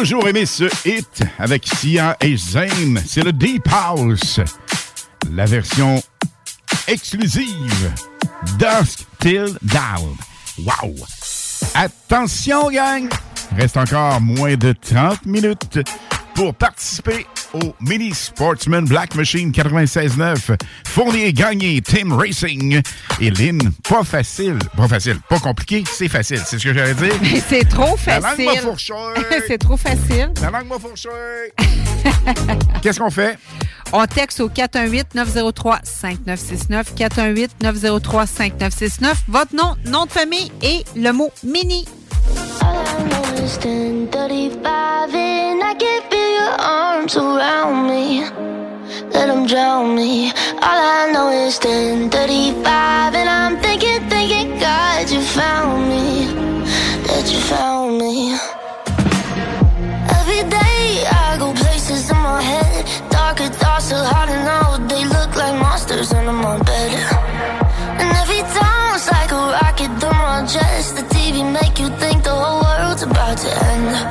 Toujours aimé ce hit avec Sia et Zayn. C'est le Deep House. La version exclusive. Dusk Till Down. Wow! Attention, gang! Reste encore moins de 30 minutes pour participer au Mini Sportsman Black Machine 96.9. Fournier gagné Team Racing. Et Lynn, pas facile. Pas facile. Pas compliqué, c'est facile. C'est ce que j'allais dire. C'est trop La langue facile. m'a fourché. C'est trop facile. La langue m'a. Qu'est-ce qu'on fait? On texte au 418-903-5969. 418-903-5969. Votre nom, nom de famille et le mot mini. It's 10:35 and I can feel your arms around me. Let them drown me. All I know is 10:35 and I'm thinking, thinking, God, you found me. That you found me. Every day I go places in my head. Darker thoughts know. They look like monsters under my bed. And every time it's like a rocket. Make you think the whole world's about to end.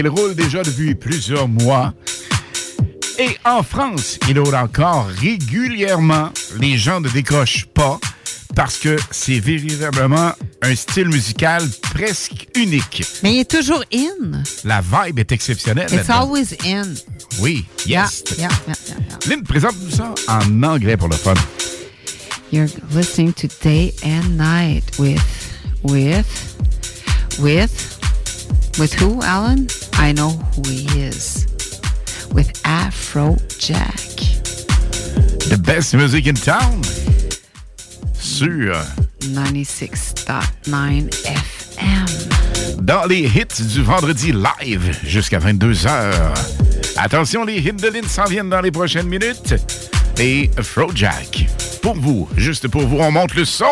Il roule déjà depuis plusieurs mois. Et en France, il roule encore régulièrement. Les gens ne décrochent pas parce que c'est véritablement un style musical presque unique. Mais il est toujours in. La vibe est exceptionnelle. It's always in. Oui, yes. Yeah, yeah, yeah, yeah, yeah. Lynn, présente-nous ça en anglais pour le fun. You're listening to Day and Night with, with, with, with who, Alan? I know who he is. With Afro Jack. The best music in town. Sur, 96.9 FM. dans les hits du vendredi live jusqu'à 22h. Attention, les hits de Lynn s'en viennent dans les prochaines minutes. Et Frojack, pour vous, juste pour vous, on monte le son.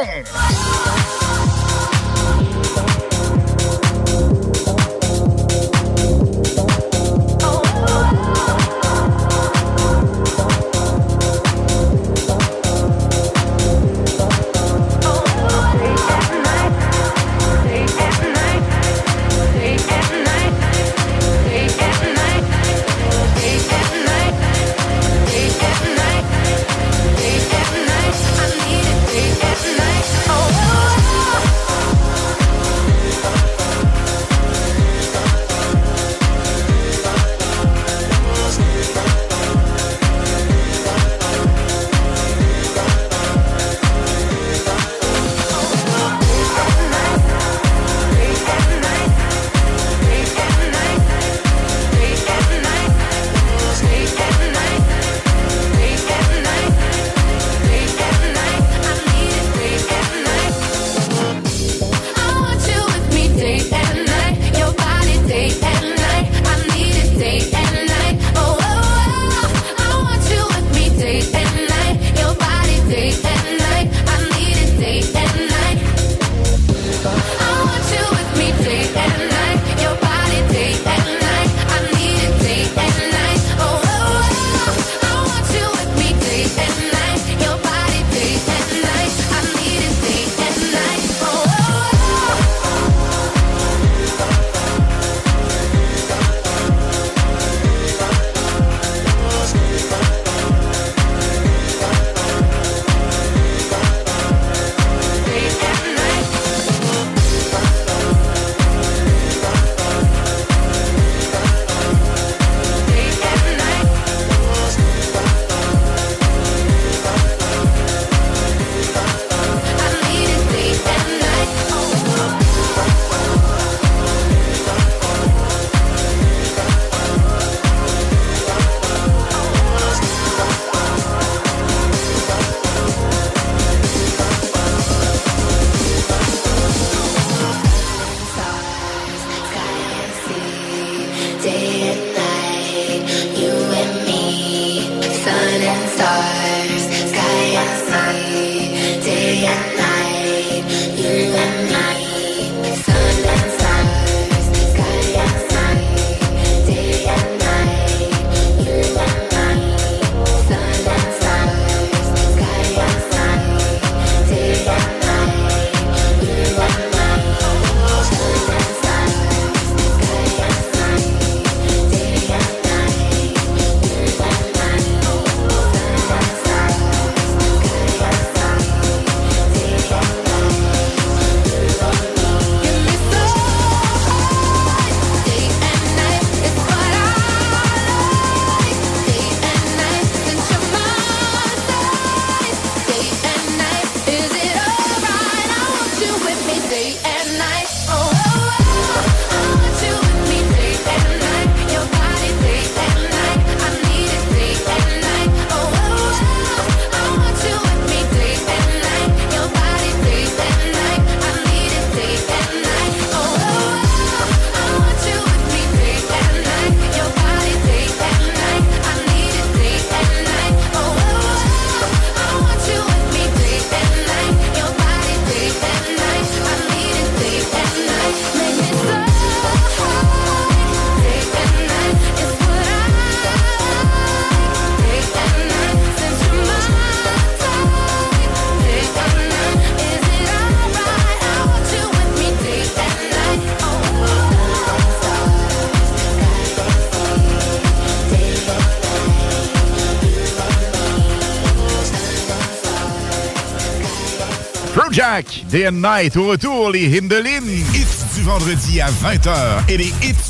Day and Night, au retour, les Hindelin. Hits du vendredi à 20h et les hits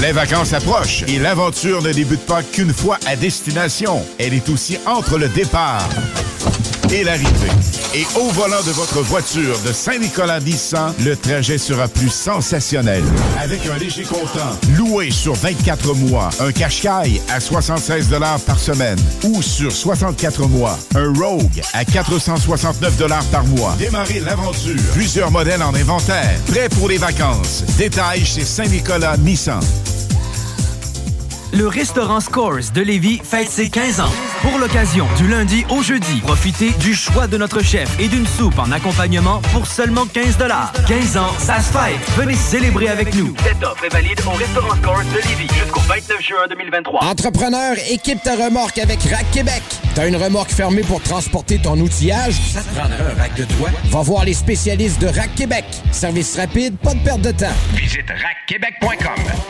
Les vacances approchent et l'aventure ne débute pas qu'une fois à destination. Elle est aussi entre le départ et l'arrivée. Et au volant de votre voiture de Saint-Nicolas Nissan, le trajet sera plus sensationnel. Avec un léger comptant, loué sur 24 mois, un Qashqai à 76 par semaine ou sur 64 mois, un Rogue à 469 par mois. Démarrez l'aventure. Plusieurs modèles en inventaire. Prêt pour les vacances. Détails chez Saint-Nicolas Nissan. Le restaurant Scores de Lévis fête ses 15 ans. Pour l'occasion, du lundi au jeudi, profitez du choix de notre chef et d'une soupe en accompagnement pour seulement 15 15 ans, ça se fête. Venez célébrer avec nous. Cette offre est valide au restaurant Scores de Lévis jusqu'au 29 juin 2023. Entrepreneur, équipe ta remorque avec Rack Québec. T'as une remorque fermée pour transporter ton outillage? Ça te prendra un rack de toi? Va voir les spécialistes de Rack Québec. Service rapide, pas de perte de temps. Visite rackquebec.com.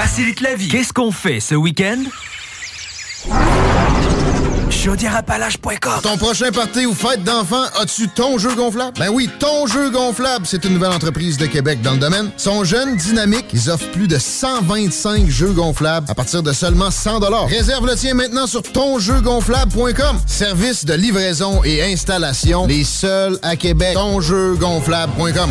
facilite la vie. Qu'est-ce qu'on fait ce week-end? Ton prochain party ou fête d'enfant, as-tu ton jeu gonflable? Ben oui, ton jeu gonflable, c'est une nouvelle entreprise de Québec dans le domaine. Sont jeunes, dynamiques, ils offrent plus de 125 jeux gonflables à partir de seulement 100 Réserve le tien maintenant sur tonjeugonflable.com. Service de livraison et installation, les seuls à Québec. Tonjeugonflable.com.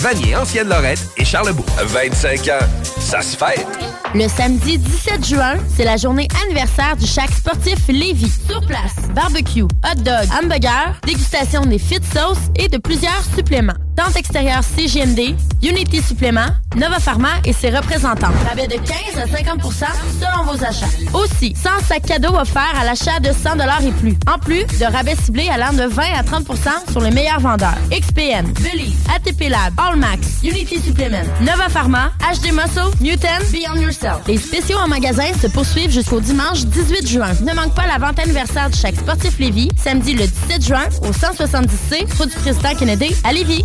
Vanier, Ancienne-Lorette et Charlebourg. 25 ans, ça se fête. Le samedi 17 juin, c'est la journée anniversaire du Chac sportif Lévis. Sur place, barbecue, hot dog, hamburger, dégustation des fit sauces et de plusieurs suppléments. Tente extérieure CGMD, Unity Supplément, Nova Pharma et ses représentants. Rabais de 15 à 50% selon vos achats. Aussi, 100 sacs cadeaux offerts à l'achat de 100 et plus. En plus de rabais ciblés allant de 20 à 30% sur les meilleurs vendeurs. XPN, Belize, ATP Lab, Allmax, Unity Supplement, Nova Pharma, HD Muscle, Newton, Beyond Yourself. Les spéciaux en magasin se poursuivent jusqu'au dimanche 18 juin. Ne manque pas la vente anniversaire du Chac sportif Lévis, samedi le 17 juin au 170C, route du Président Kennedy à Lévis.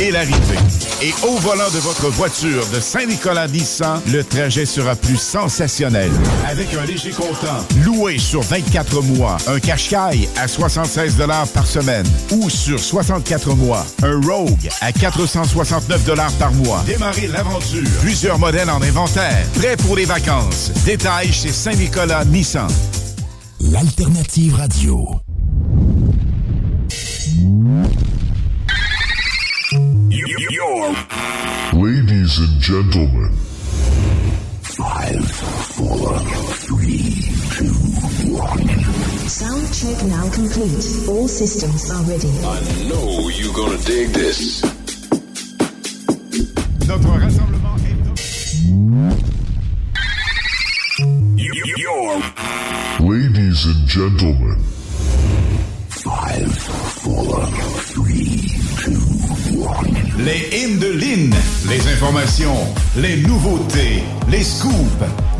et l'arrivée. Et au volant de votre voiture de Saint-Nicolas Nissan, le trajet sera plus sensationnel. Avec un léger comptant, loué sur 24 mois, un Qashqai à 76 par semaine ou sur 64 mois, un Rogue à 469 par mois. Démarrez l'aventure. Plusieurs modèles en inventaire. Prêt pour les vacances. Détails chez Saint-Nicolas Nissan. L'alternative radio. Ladies and gentlemen, Five, four, three, two, one. Sound check now complete. All systems are ready. I know you're gonna dig this. Notre rassemblement Ladies and gentlemen, Five, four, three, two, one. Les hymnes de Lynn, les informations, les nouveautés, les scoops,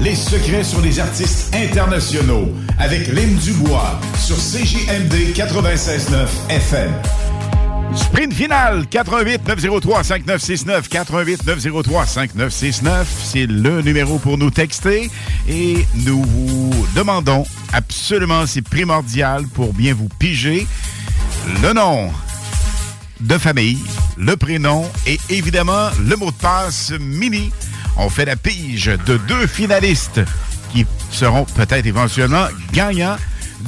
les secrets sur les artistes internationaux avec Lynn Dubois sur CJMD 96.9 FM. Sprint final 88 903 5969 88 903 5969 c'est le numéro pour nous texter et nous vous demandons absolument c'est primordial pour bien vous piger le nom de famille, le prénom et évidemment le mot de passe mini. On fait la pige de deux finalistes qui seront peut-être éventuellement gagnants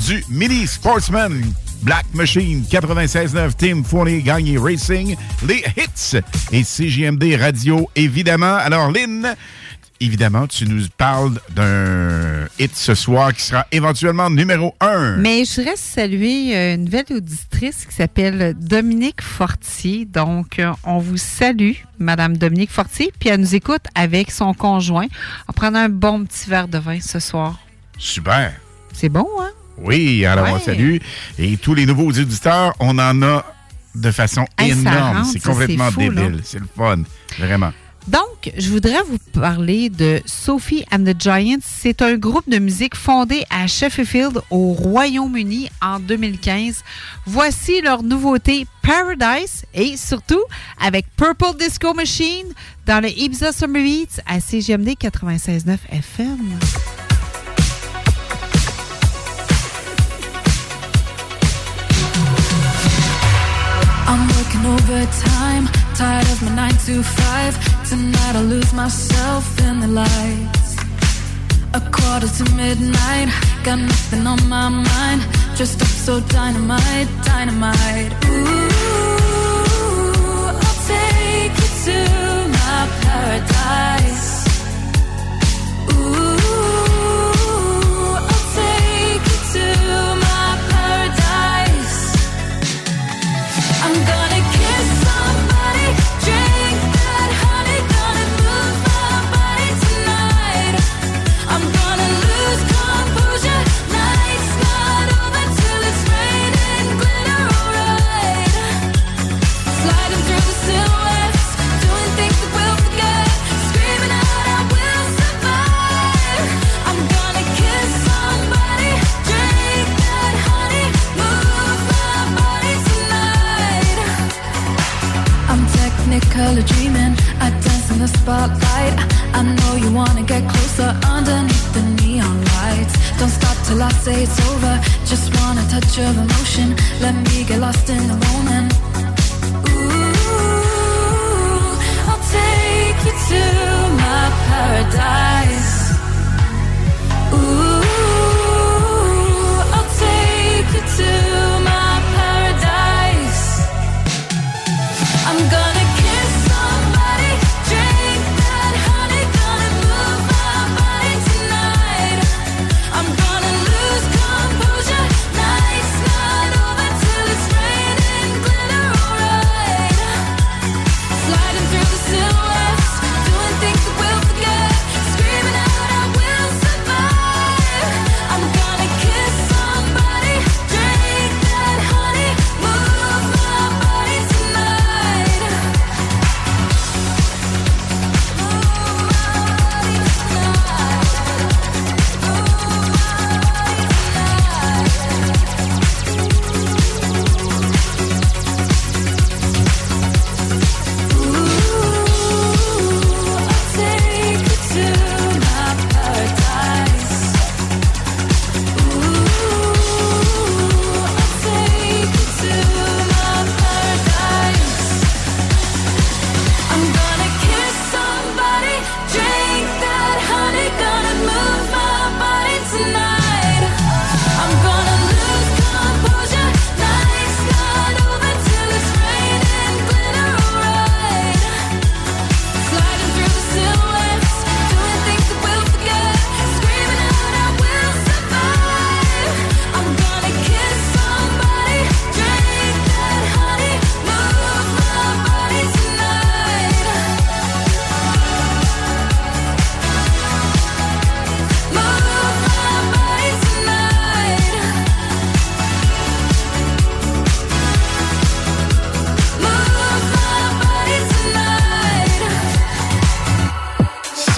du Mini Sportsman Black Machine 96.9 Team Fournier Gagné Racing, les hits et CJMD Radio évidemment. Alors Lynn, évidemment, tu nous parles d'un hit ce soir qui sera éventuellement numéro un. Mais je voudrais saluer euh, une nouvelle auditrice qui s'appelle Dominique Fortier. Donc, euh, on vous salue, Madame Dominique Fortier, puis elle nous écoute avec son conjoint en prenant un bon petit verre de vin ce soir. Super. C'est bon, hein? Oui, alors on salue. Et tous les nouveaux auditeurs, on en a de façon Hey, énorme. C'est complètement fou, débile. C'est le fun. Vraiment. Donc, je voudrais vous parler de Sophie and the Giants. C'est un groupe de musique fondé à Sheffield, au Royaume-Uni, en 2015. Voici leur nouveauté Paradise et surtout avec Purple Disco Machine dans le Ibiza Summer Beats à CGMD 96.9 FM. I'm working overtime, tired of my nine to five. Tonight I'll lose myself in the lights. A quarter to midnight, got nothing on my mind. Dressed up so dynamite, dynamite. Ooh, I'll take you to my paradise. Spotlight. I know you wanna get closer underneath the neon lights. Don't stop till I say it's over. Just want a touch of emotion. Let me get lost in the moment. Ooh, I'll take you to my paradise. Ooh, I'll take you to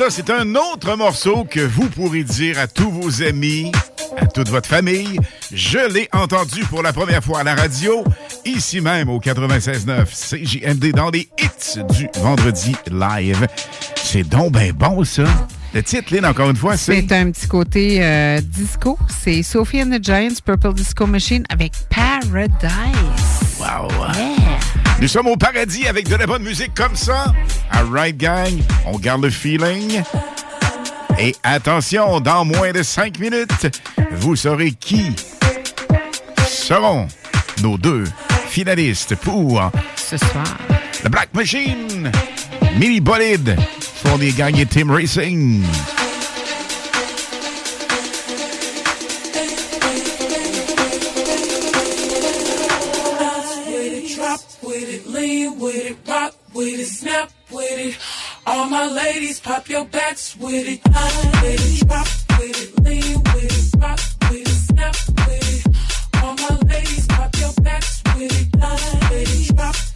ça, c'est un autre morceau que vous pourrez dire à tous vos amis, à toute votre famille. Je l'ai entendu pour la première fois à la radio, ici même au 96.9 CJMD dans les hits du vendredi live. C'est donc ben bon, ça. Le titre, Lynn, encore une fois, c'est... C'est un petit côté euh, disco. C'est Sophie and the Giants Purple Disco Machine avec Paradise. Wow. Nous sommes au paradis avec de la bonne musique comme ça. All right, gang, on garde le feeling. Et attention, dans moins de cinq minutes, vous saurez qui seront nos deux finalistes pour ce soir. Le Black Machine, Mini Bolide, pour les Team Racing. With it, snap with it. All my ladies, pop your backs with it. Line with it, drop with it, lean with it, rock with it, snap with it. All my ladies, pop your backs with it. Line with it, drop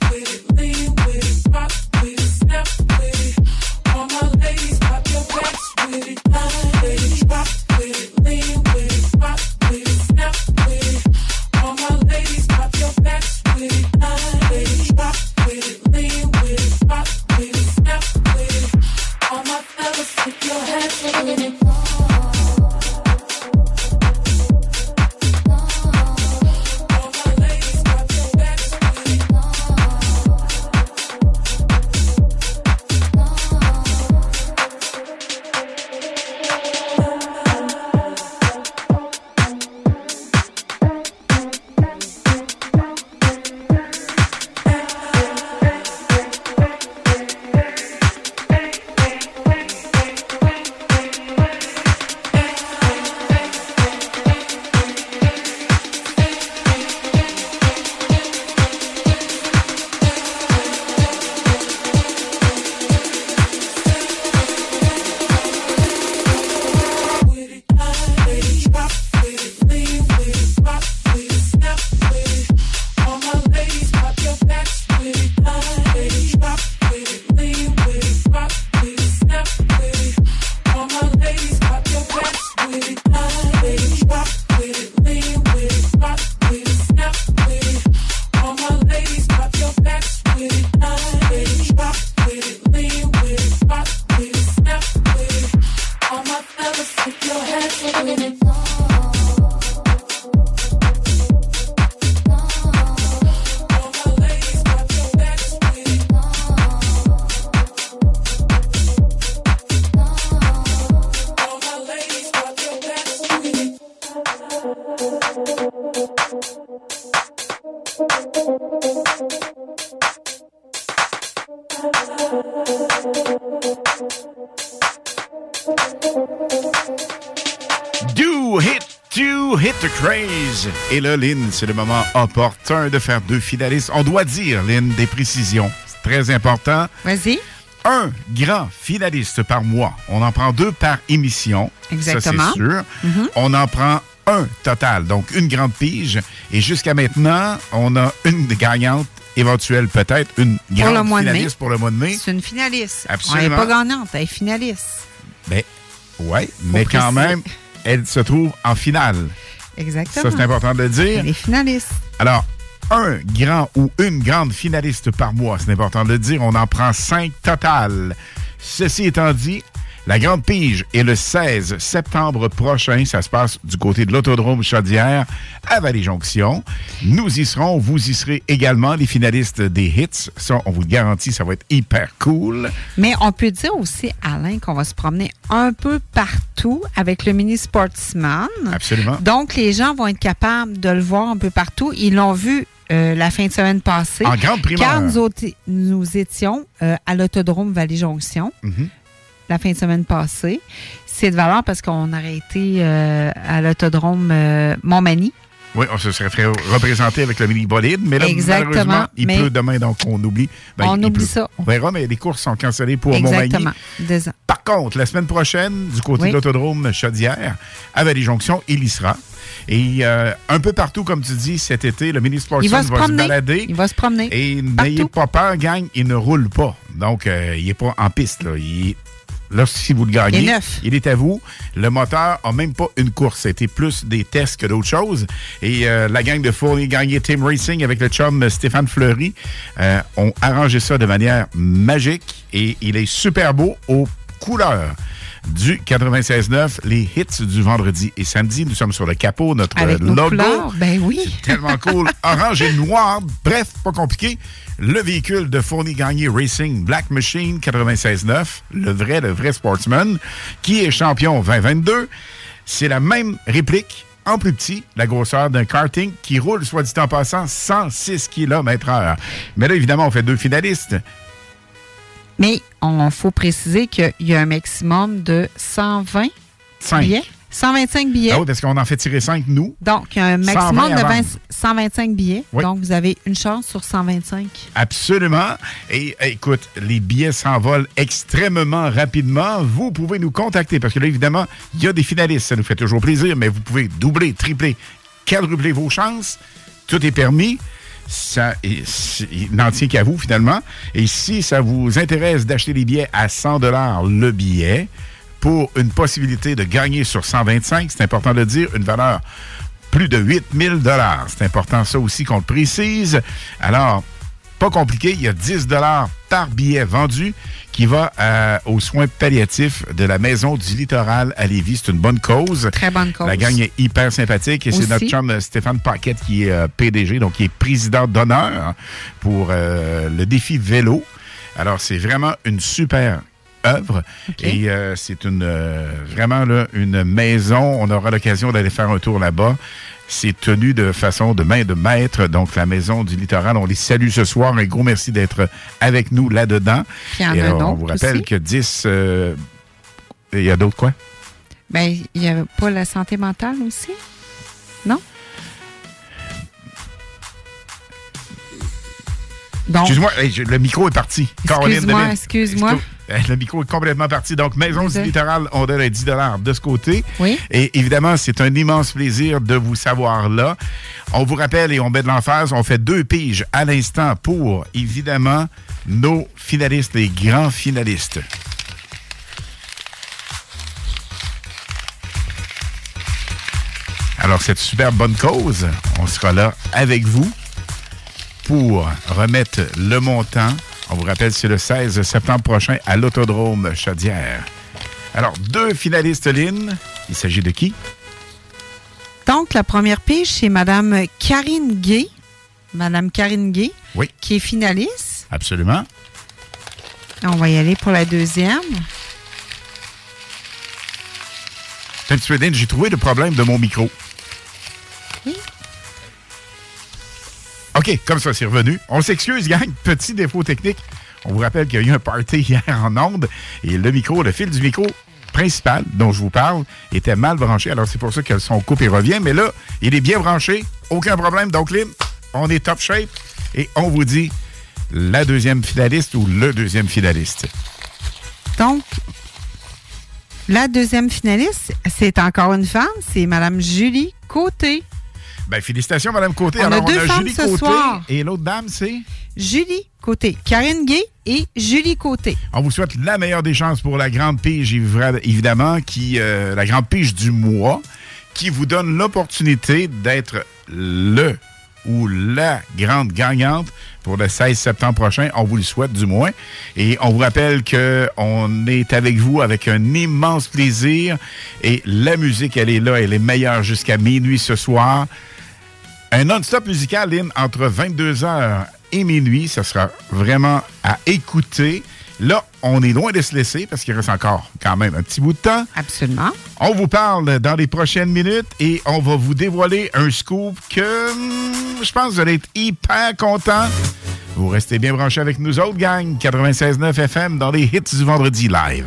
Et là, Lynn, c'est le moment opportun de faire deux finalistes. On doit dire, Lynn, des précisions. C'est très important. Vas-y. Un grand finaliste par mois. On en prend deux par émission. Exactement. Ça, c'est sûr. Mhm. On en prend un total, donc une grande pige. Et jusqu'à maintenant, on a une gagnante éventuelle, peut-être une Pour le grande mois de mai. finaliste pour le mois de mai. C'est une finaliste. Absolument. Elle n'est pas gagnante, elle est finaliste. Ben, ouais, mais quand même, elle se trouve en finale. Exactement. Ça, c'est important de le dire. Elle est finaliste. Alors, un grand ou une grande finaliste par mois, c'est important de le dire. On en prend cinq total. Ceci étant dit, la grande pige est le 16 septembre prochain. Ça se passe du côté de l'autodrome Chaudière à Vallée-Jonction. Nous y serons. Vous y serez également, les finalistes des hits. Ça, on vous le garantit, ça va être hyper cool. Mais on peut dire aussi, Alain, qu'on va se promener un peu partout avec le mini Sportsman. Absolument. Donc, les gens vont être capables de le voir un peu partout. Ils l'ont vu euh, la fin de semaine passée. En grande primeur. Car nous, étions euh, à l'autodrome Vallée-Jonction Mhm. La fin de semaine passée. C'est de valeur parce qu'on aurait été euh, à l'autodrome euh, Montmagny. Oui, on se serait fait représenter avec le mini bolide, mais là, Exactement, malheureusement, il mais- pleut demain, donc on oublie. Ben, On oublie pleut. ça. On verra, mais les courses sont cancellées pour Montmagny. Exactement. Deux ans. Par contre, la semaine prochaine, du côté Oui. de l'autodrome Chaudière, à Vallée-Jonction, il y sera. Et euh, un peu partout, comme tu dis, cet été, le mini Il Sportsman va se promener. balader. Il va se promener. Et n'ayez pas peur, gang, il ne roule pas. Donc, euh, il n'est pas en piste. Là. Il est Si vous le gagnez, Il est neuf. il est à vous. Le moteur a même pas une course. C'était plus des tests que d'autres choses. Et euh, la gang de Fournier Gagné Team Racing avec le chum Stéphane Fleury euh, ont arrangé ça de manière magique. Et il est super beau aux couleurs du 96.9, les hits du vendredi et samedi. Nous sommes sur le capot, notre Avec nos logo. couleurs, ben oui. Tellement cool. Orange et noir. Bref, pas compliqué. Le véhicule de Fournier Gagné Racing Black Machine 96.9, le vrai, le vrai sportsman, qui est champion 2022. C'est la même réplique, en plus petit, la grosseur d'un karting qui roule, soit dit en passant, 106 km heure. Mais là, évidemment, on fait deux finalistes. Mais on faut préciser qu'il y a un maximum de 120 Cinq. billets. 125 billets. Ah oui, parce qu'on en fait tirer 5, nous. Donc, il y a un 120 maximum de à 20 vendre. 125 billets. Oui. Donc, vous avez une chance sur 125. Absolument. Et eh, écoute, les billets s'envolent extrêmement rapidement. Vous pouvez nous contacter parce que là, évidemment, il y a des finalistes. Ça nous fait toujours plaisir, mais vous pouvez doubler, tripler, quadrupler vos chances. Tout est permis. Ça, n'en tient qu'à vous, finalement. Et si ça vous intéresse d'acheter les billets à 100 le billet pour une possibilité de gagner sur 125, c'est important de le dire, une valeur plus de 8000 dollars. C'est important ça aussi qu'on le précise. Alors, pas compliqué, il y a 10 dollars par billet vendu qui va euh, aux soins palliatifs de la Maison du Littoral à Lévis. C'est une bonne cause. Très bonne cause. La gang est hyper sympathique et c'est notre chum euh, Stéphane Paquette qui est euh, PDG, donc qui est président d'honneur pour euh, le défi vélo. Alors, c'est vraiment une super œuvre et euh, c'est une euh, vraiment là, une maison. On aura l'occasion d'aller faire un tour là-bas. C'est tenu de façon de main de maître. Donc, la maison du littoral, on les salue ce soir. Un gros merci d'être avec nous là-dedans. Et alors, on vous rappelle aussi. que 10... euh, il y a d'autres quoi? Ben, il n'y a pas la santé mentale aussi? Non? Excuse-moi, le micro est parti. Excuse-moi, excuse-moi. Euh, Le micro est complètement parti. Donc, Maison du Désolé. Littoral, on donne un 10 de ce côté. Oui. Et évidemment, c'est un immense plaisir de vous savoir là. On vous rappelle et on met de l'emphase, on fait deux piges à l'instant pour, évidemment, nos finalistes, les grands finalistes. Alors, cette super bonne cause, on sera là avec vous pour remettre le montant. On vous rappelle, c'est le 16 septembre prochain à l'Autodrome Chaudière. Alors, deux finalistes, Lynn. Il s'agit de qui? donc, la première pige, c'est Madame Karine Gay. Madame Karine Gay, Oui. qui est finaliste. Absolument. On va y aller pour la deuxième. Un petit peu, Lynn, j'ai trouvé le problème de mon micro. Oui. OK, comme ça, c'est revenu. On s'excuse, gang. Petit défaut technique. On vous rappelle qu'il y a eu un party hier en onde et le micro, le fil du micro principal dont je vous parle était mal branché. Alors, c'est pour ça que son coupe et revient. Mais là, il est bien branché. Aucun problème. Donc, Lynn, on est top shape et on vous dit la deuxième finaliste ou le deuxième finaliste. Donc, la deuxième finaliste, c'est encore une femme, c'est Madame Julie Côté. Ben, félicitations, Madame Côté. On a Alors, deux on a femmes Julie ce Côté soir. et l'autre dame, c'est? Julie Côté. Karine Gay et Julie Côté. On vous souhaite la meilleure des chances pour la grande pige, évi- évidemment, qui euh, la grande pige du mois, qui vous donne l'opportunité d'être le ou la grande gagnante pour le 16 septembre prochain. On vous le souhaite du moins. Et on vous rappelle que on est avec vous avec un immense plaisir. Et la musique, elle est là, elle est meilleure jusqu'à minuit ce soir. Un non-stop musical, Lynn, entre 22h et minuit. Ça sera vraiment à écouter. Là, on est loin de se laisser parce qu'il reste encore quand même un petit bout de temps. Absolument. On vous parle dans les prochaines minutes et on va vous dévoiler un scoop que hum, je pense que vous allez être hyper content. Vous restez bien branchés avec nous autres, gang. 96.9 FM dans les hits du vendredi live.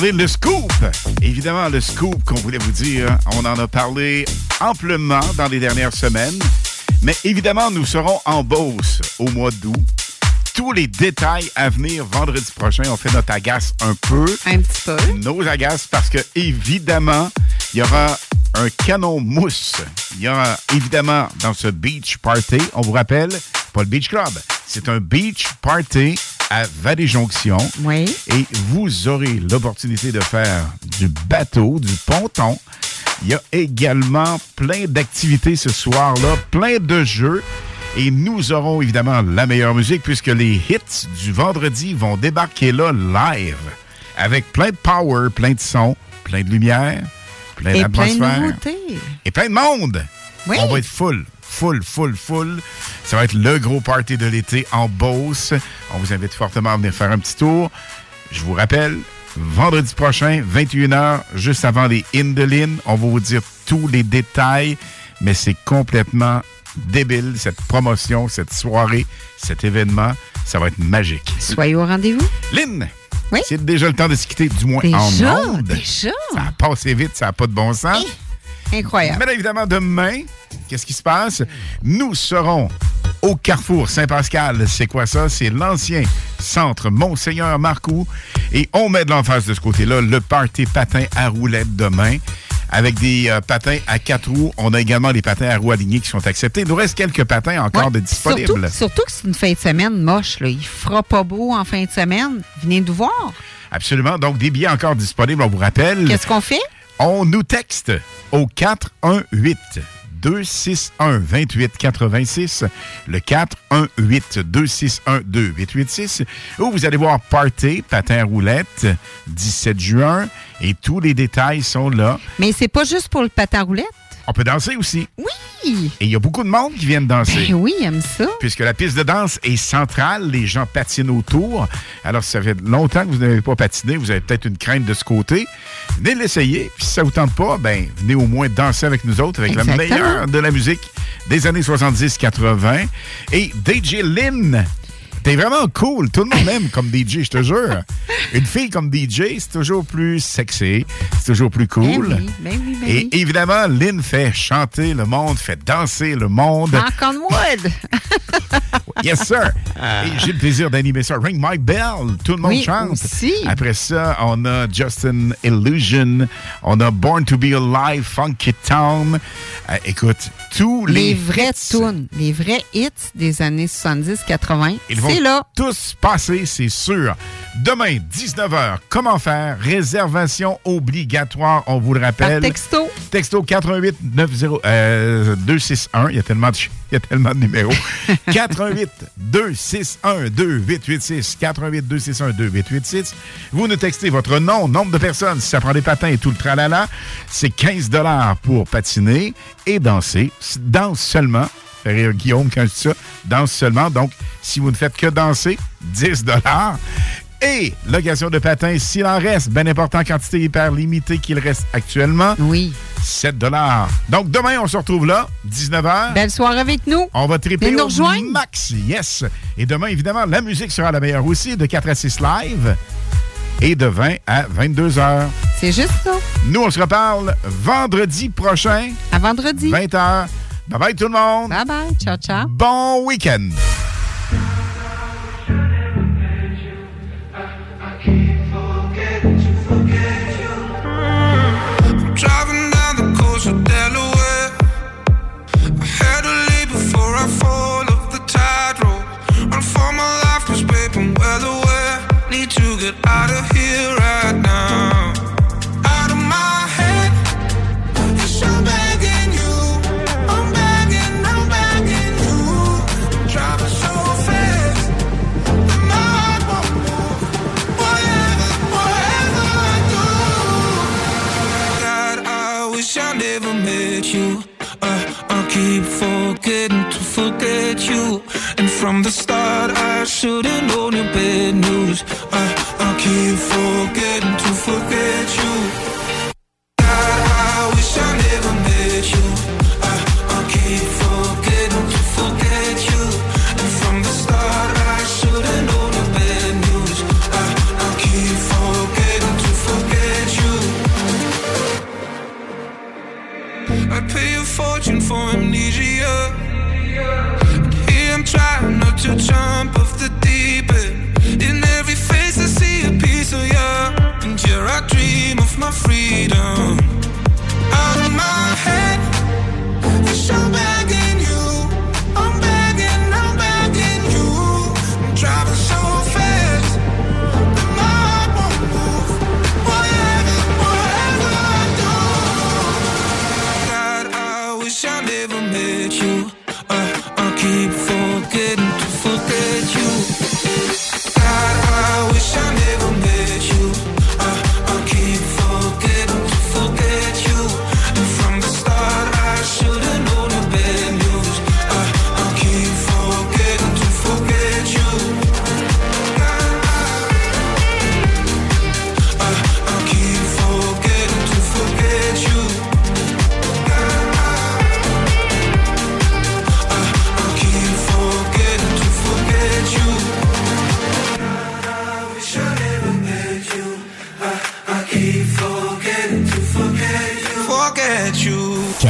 Parler le scoop. Évidemment, le scoop qu'on voulait vous dire, on en a parlé amplement dans les dernières semaines. Mais évidemment, nous serons en Beauce au mois d'août. Tous les détails à venir vendredi prochain. On fait notre agace un peu. Un petit peu. Nos agaces parce que, évidemment, il y aura un canon mousse. Il y aura, évidemment, dans ce beach party, on vous rappelle, pas le beach club, c'est un beach party à Vallée-Jonction. Oui. Et vous aurez l'opportunité de faire du bateau, du ponton. Il y a également plein d'activités ce soir-là, plein de jeux. Et nous aurons évidemment la meilleure musique puisque les hits du vendredi vont débarquer là live avec plein de power, plein de sons, plein de lumière, plein Et plein de d'atmosphère nouveautés. et plein de monde. Oui. On va être full, full, full, full. Ça va être le gros party de l'été en Beauce. On vous invite fortement à venir faire un petit tour. Je vous rappelle, vendredi prochain, 21h, juste avant les Indelines, on va vous dire tous les détails, mais c'est complètement débile, cette promotion, cette soirée, cet événement. Ça va être magique. Soyez au rendez-vous. Lynn, c'est déjà le temps de se quitter, du moins en Déjà? ondes. Déjà? Ça a passé vite, ça n'a pas de bon sens. Incroyable. Mais évidemment, demain, qu'est-ce qui se passe? Nous serons au Carrefour Saint-Pascal. C'est quoi ça? C'est l'ancien centre Monseigneur Marcoux. Et on met de l'emphase de ce côté-là le party patin à roulettes demain. Avec des euh, patins à quatre roues. On a également les patins à roues alignées qui sont acceptés. Il nous reste quelques patins encore de disponibles. Surtout, surtout que c'est une fin de semaine moche. Là. Il fera pas beau en fin de semaine. Venez nous voir. Absolument. Donc, des billets encore disponibles, on vous rappelle. Qu'est-ce qu'on fait? On nous texte au 418 261 28 86 le 418 261 2886 où vous allez voir Party patin roulette 17 juin et tous les détails sont là. Mais c'est pas juste pour le patin roulette? On peut danser aussi. Oui. Et il y a beaucoup de monde qui viennent danser. Ben oui, aime ça. Puisque la piste de danse est centrale, les gens patinent autour. Alors, si ça fait longtemps que vous n'avez pas patiné, vous avez peut-être une crainte de ce côté. Venez l'essayer. Puis si ça vous tente pas, ben venez au moins danser avec nous autres, avec Exactement. la meilleure de la musique des années 70-80. Et DJ Lynn. T'es vraiment cool. Tout le monde aime comme DJ, je te jure. Une fille comme DJ, c'est toujours plus sexy. C'est toujours plus cool. Ben oui, ben oui, ben Et oui. évidemment, Lynn fait chanter le monde, fait danser le monde. On wood. Yes, sir. Et j'ai le plaisir d'animer ça. Ring My Bell. Tout le monde Oui, chante. aussi. Après ça, on a Justin Illusion. On a Born to Be Alive, Funky Town. Euh, écoute, tous les, Les vrais tunes, les vrais hits des années 70-80, Ils vont là. tous passer, c'est sûr. Demain, 19h, comment faire? Réservation obligatoire, on vous le rappelle. Par texto. Texto 88 90 euh, 261. Il y a tellement de, il y a tellement de numéros. 88 261 2886. 88 261 2886. Vous nous textez votre nom, nombre de personnes, si ça prend des patins et tout le tralala. C'est 15 pour patiner et danser. Danse seulement. Fait rire Guillaume quand je dis ça. Danse seulement. Donc, si vous ne faites que danser, 10 Et location de patins, s'il en reste, bien important, quantité hyper limitée qu'il reste actuellement. Oui. 7 Donc, demain, on se retrouve là, 19h. Belle soirée avec nous. On va triper Venez nous au rejoindre. max. Yes. Et demain, évidemment, la musique sera la meilleure aussi, de 4 à 6 live et de 20 à 22 heures. C'est juste ça. Nous, on se reparle vendredi prochain. À vendredi. 20 h Bye bye tout le monde. Bye bye. Ciao, ciao. Bon week-end. Driving down the to forget you. And from the start, I should've known your bad news. I, I keep forgetting to forget you. I wish I never met you. I, I keep forgetting to forget you. And from the start, I should've known your bad news. I, I keep forgetting to forget you. I pay a fortune for amnesia to jump off the deep end. In every face I see a piece of you, and here I dream of my freedom. Out of my head,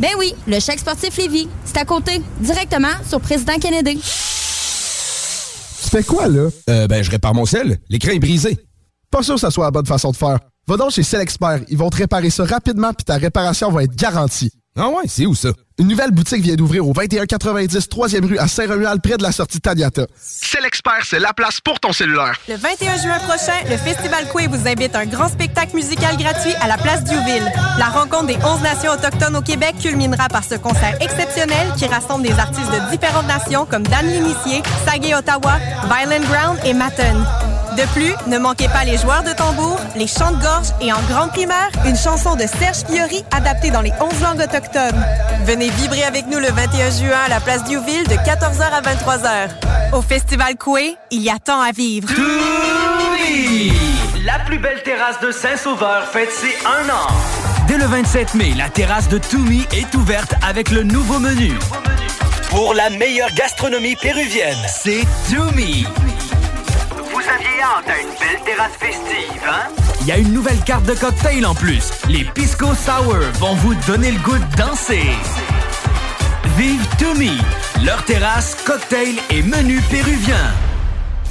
Ben oui, le chèque sportif Lévis. C'est à côté, directement sur Président Kennedy. Tu fais quoi, là? Euh, ben, je répare mon sel. L'écran est brisé. Pas sûr que ça soit la bonne façon de faire. Va donc chez Selexpert. Ils vont te réparer ça rapidement puis ta réparation va être garantie. Ah ouais, c'est où ça? Une nouvelle boutique vient d'ouvrir au 2190 3e rue à Saint-Romuald près de la sortie Taniata. Selexpert, c'est la place pour ton cellulaire. Le 21 juin prochain, le Festival Coué vous invite à un grand spectacle musical gratuit à la place Diouville. La rencontre des 11 nations autochtones au Québec culminera par ce concert exceptionnel qui rassemble des artistes de différentes nations comme Dan L'Initié, Sagé Ottawa, Violent Ground et Matten. De plus, ne manquez pas les joueurs de tambour, les chants de gorge et en grande primaire, une chanson de Serge Fiori adaptée dans les 11 langues autochtones. Venez vibrer avec nous le 21 juin à la place Diouville de 14h à 23h. Au Festival Coué, il y a tant à vivre. La plus belle terrasse de Saint-Sauveur fête ses un an. Dès le 27 mai, la terrasse de Toumi est ouverte avec le nouveau menu. Pour la meilleure gastronomie péruvienne, c'est Toumi. Hein? Il y a une nouvelle carte de cocktail en plus. Les Pisco Sour vont vous donner le goût de danser. Vive Toumi, leur terrasse, cocktail et menu péruvien.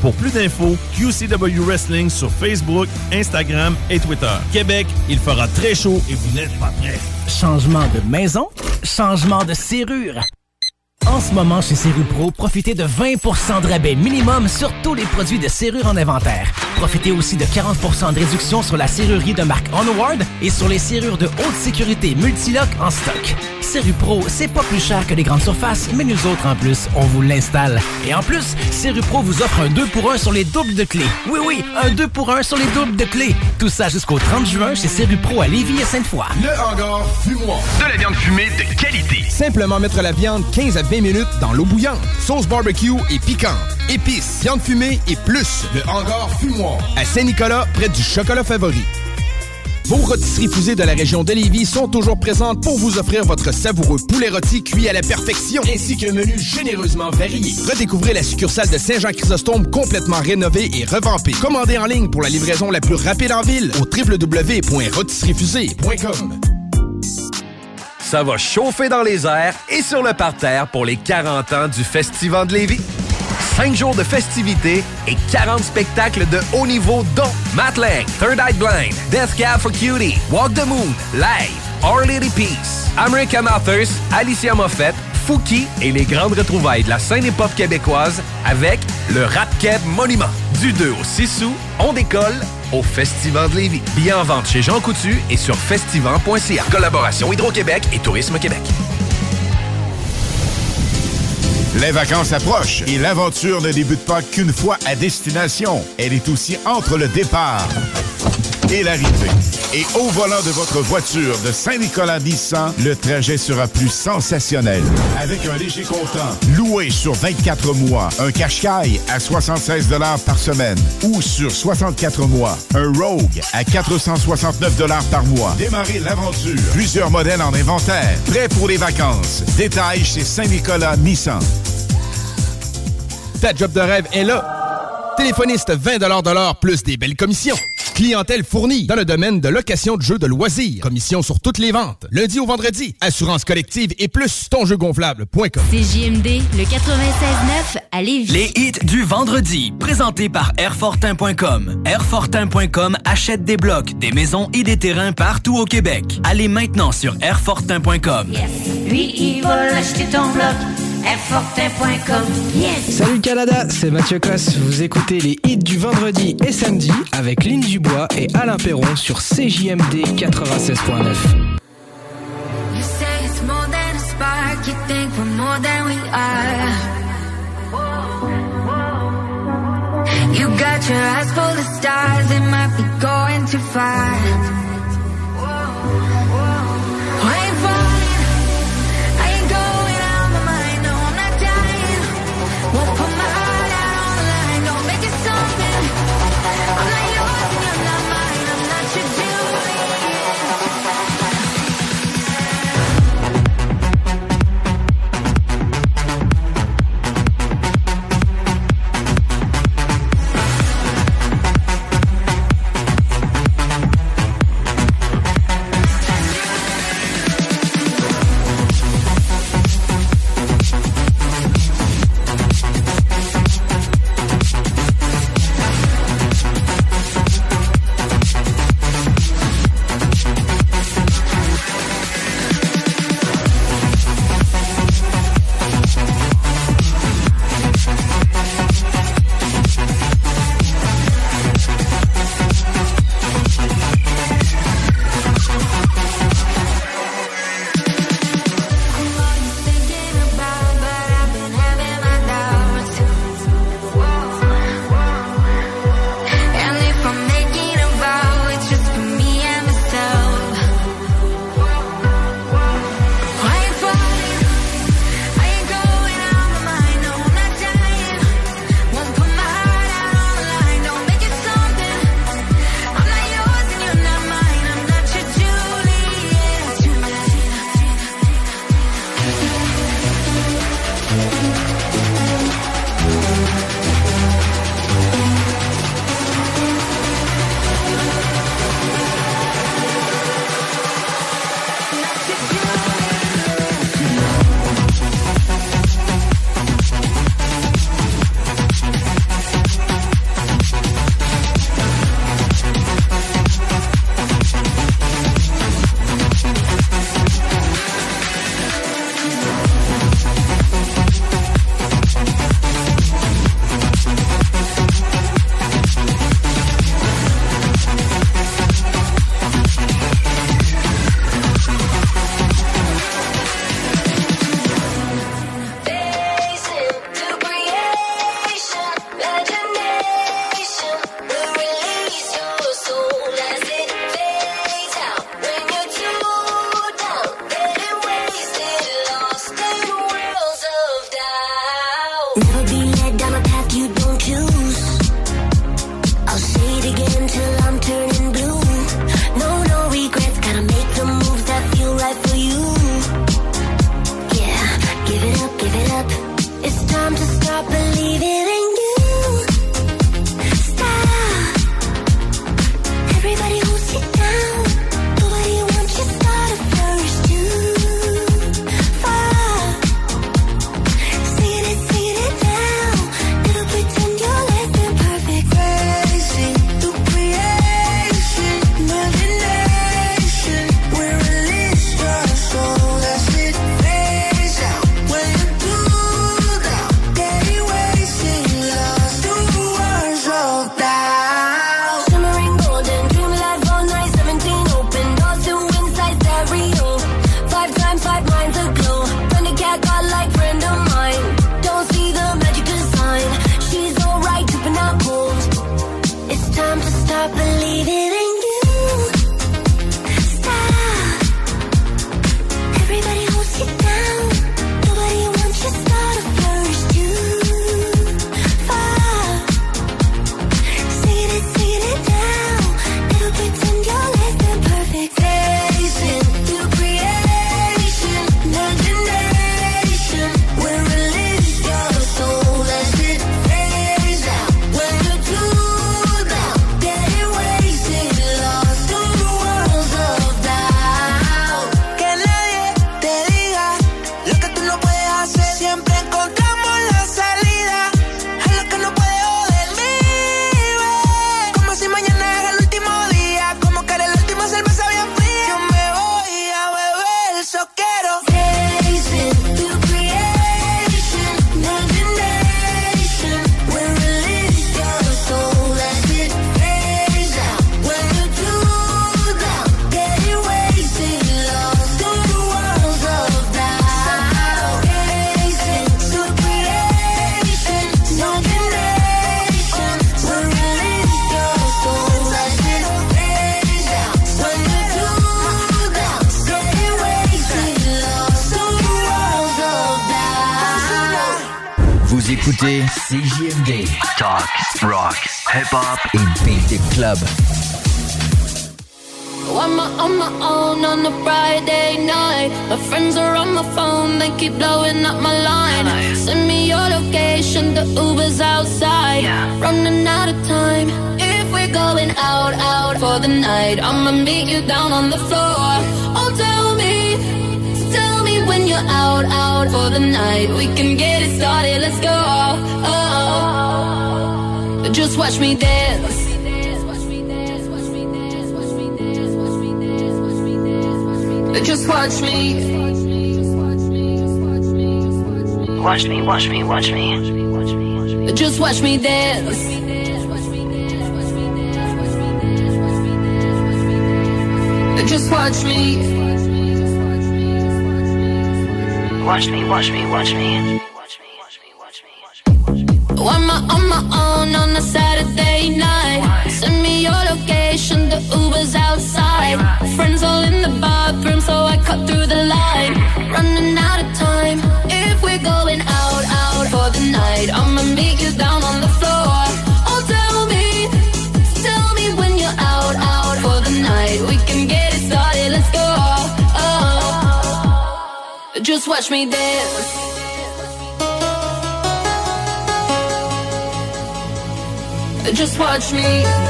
Pour plus d'infos, QCW Wrestling sur Facebook, Instagram et Twitter. Québec, il fera très chaud et vous n'êtes pas prêts. Changement de maison, changement de serrure. En ce moment, chez Serrupro, profitez de 20% de rabais minimum sur tous les produits de serrure en inventaire. Profitez aussi de 40% de réduction sur la serrurerie de marque Onward et sur les serrures de haute sécurité Multilock en stock. Serrupro, c'est pas plus cher que les grandes surfaces, mais nous autres, en plus, on vous l'installe. Et en plus, Serrupro vous offre un 2 pour 1 sur les doubles de clés. Oui, oui, un 2 pour 1 sur les doubles de clés. Tout ça jusqu'au 30 juin chez Serrupro à Lévis et Sainte-Foy. Le hangar fumoir. De la viande fumée de qualité. Simplement mettre la viande 15 à 20 minutes dans l'eau bouillante. Sauce barbecue et piquante. Épices, viande fumée et plus. Le hangar fumoir. À Saint-Nicolas, près du chocolat favori. Vos rôtisseries fusées de la région de Lévis sont toujours présentes pour vous offrir votre savoureux poulet rôti cuit à la perfection, ainsi qu'un menu généreusement varié. Redécouvrez la succursale de Saint-Jean-Chrysostome complètement rénovée et revampée. Commandez en ligne pour la livraison la plus rapide en ville au www.rôtisseriefusée.com. Ça va chauffer dans les airs et sur le parterre pour les 40 ans du Festival de Lévis. 5 jours de festivités et 40 spectacles de haut niveau dont Matt Lang, Third Eye Blind, Death Cab for Cutie, Walk the Moon, Live, Our Lady Peace, American Authors, Alicia Moffett, Fouki et les grandes retrouvailles de la scène hip-hop québécoise avec le Rap Keb Monument. Du 2 au 6 août, on décolle au Festival de Lévis. Billets en vente chez Jean Coutu et sur festival.ca. Collaboration Hydro-Québec et Tourisme Québec. Les vacances approchent et l'aventure ne débute pas qu'une fois à destination. Elle est aussi entre le départ et l'arrivée. Et au volant de votre voiture de Saint-Nicolas Nissan, le trajet sera plus sensationnel. Avec un léger comptant, loué sur 24 mois, un Qashqai à 76 par semaine ou sur 64 mois, un Rogue à 469 par mois. Démarrez l'aventure. Plusieurs modèles en inventaire. Prêt pour les vacances. Détails chez Saint-Nicolas Nissan. Ta job de rêve est là. Téléphoniste 20 de l'heure plus des belles commissions. Clientèle fournie dans le domaine de location de jeux de loisirs. Commission sur toutes les ventes. Lundi au vendredi. Assurance collective et plus tonjeugonflable.com. CJMD, le 96.9 à Lévis. Les hits du vendredi, présentés par Airfortin.com. Airfortin.com achète des blocs, des maisons et des terrains partout au Québec. Allez maintenant sur Airfortin.com. Lui, il va acheter ton bloc. Yes! Salut Canada, c'est Mathieu Cosse. Vous écoutez les hits du vendredi et samedi avec Lynn Dubois et Alain Perron sur CJMD 96.9. You say it's more than a spark. You think we're more than we are. You got your eyes full of stars. It might be going too far. watch me dance. Just watch me.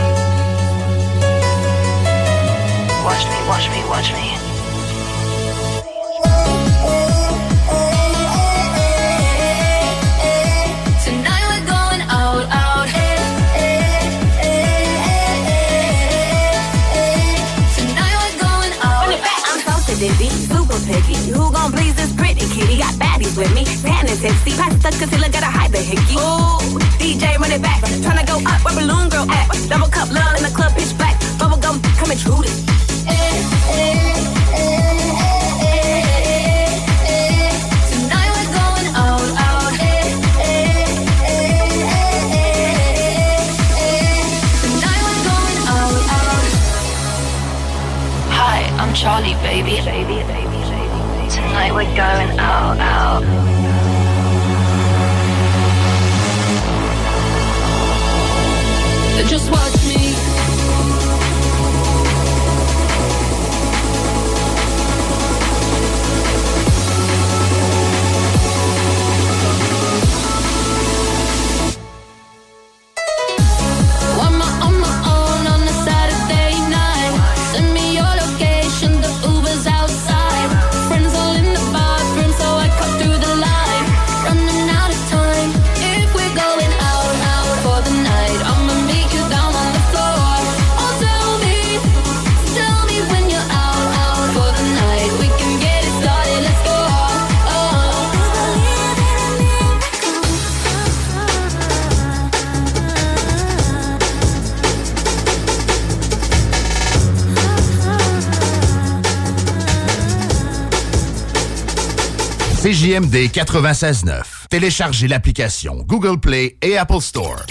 CJMD 96.9. Téléchargez l'application Google Play et Apple Store.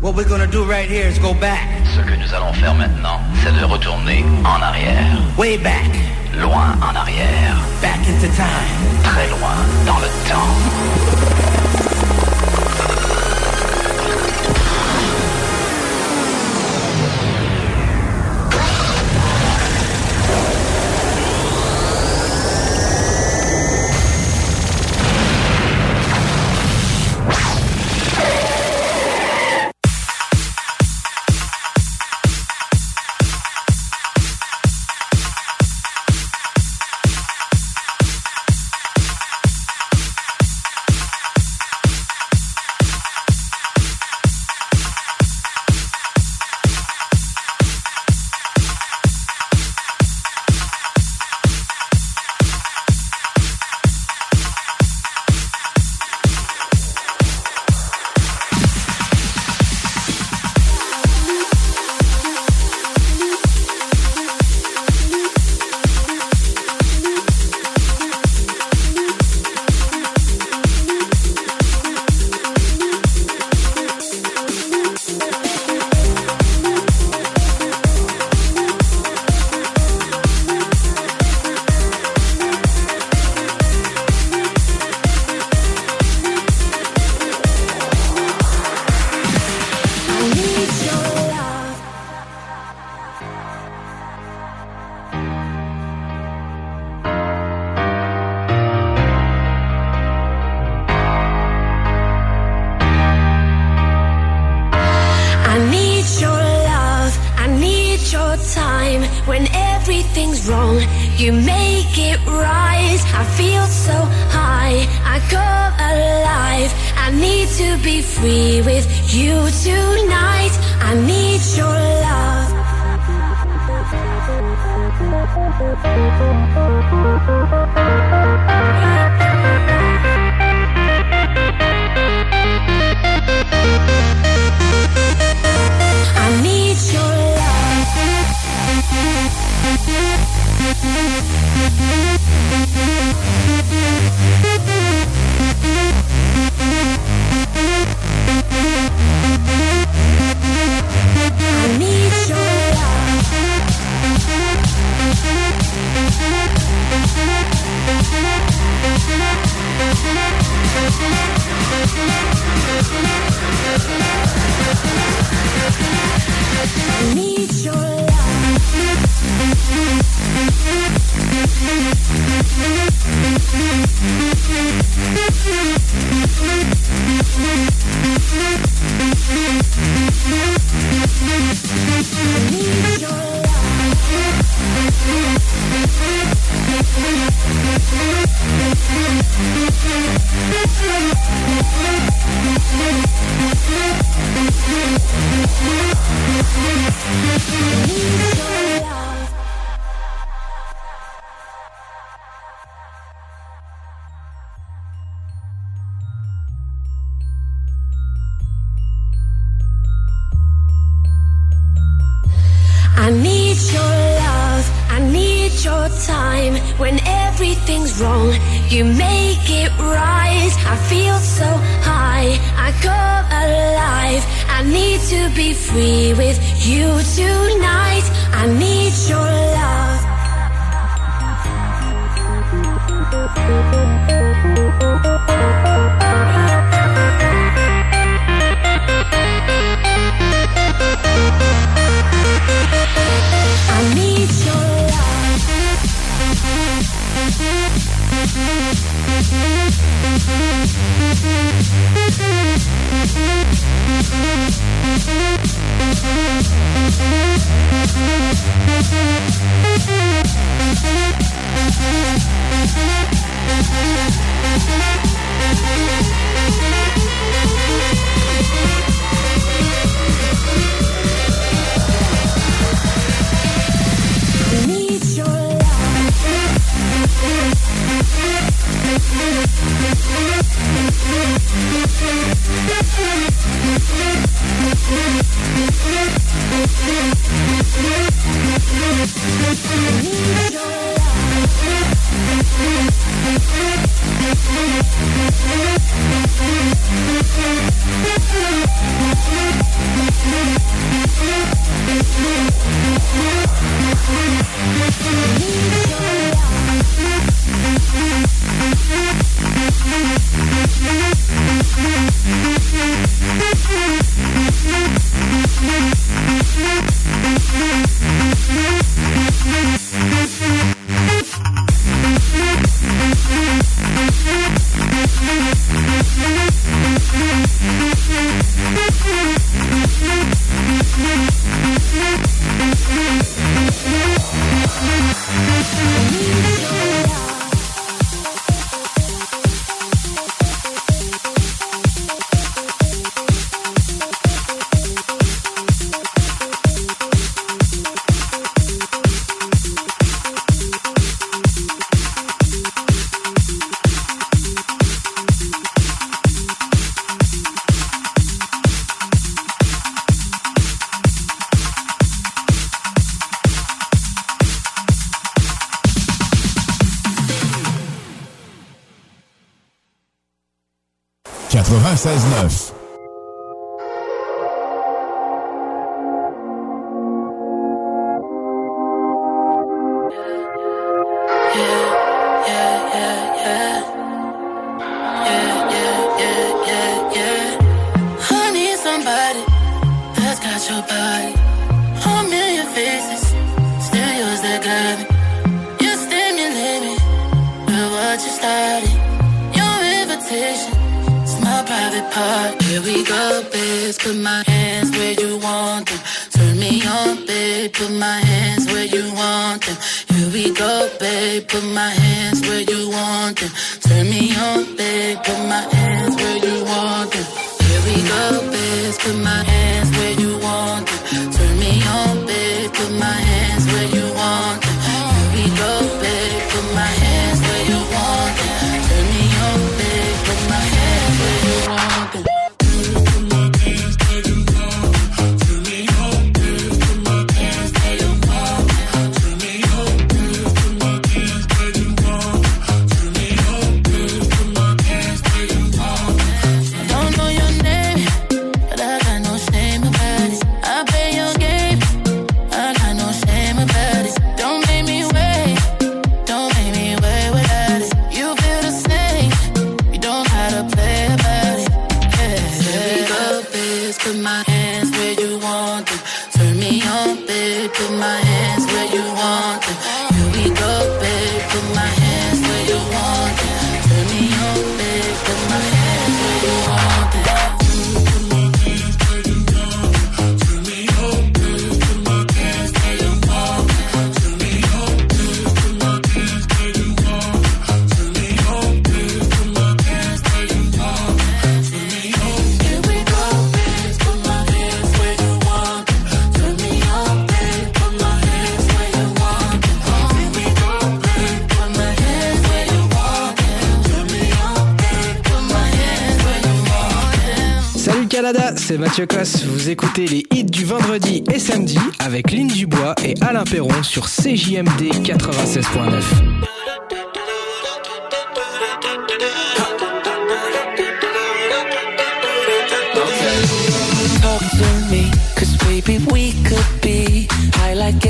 What we're gonna do right here is go back. Ce que nous allons faire maintenant, c'est de retourner en arrière. Way back. Loin en arrière. Back into time. Très loin dans le temps.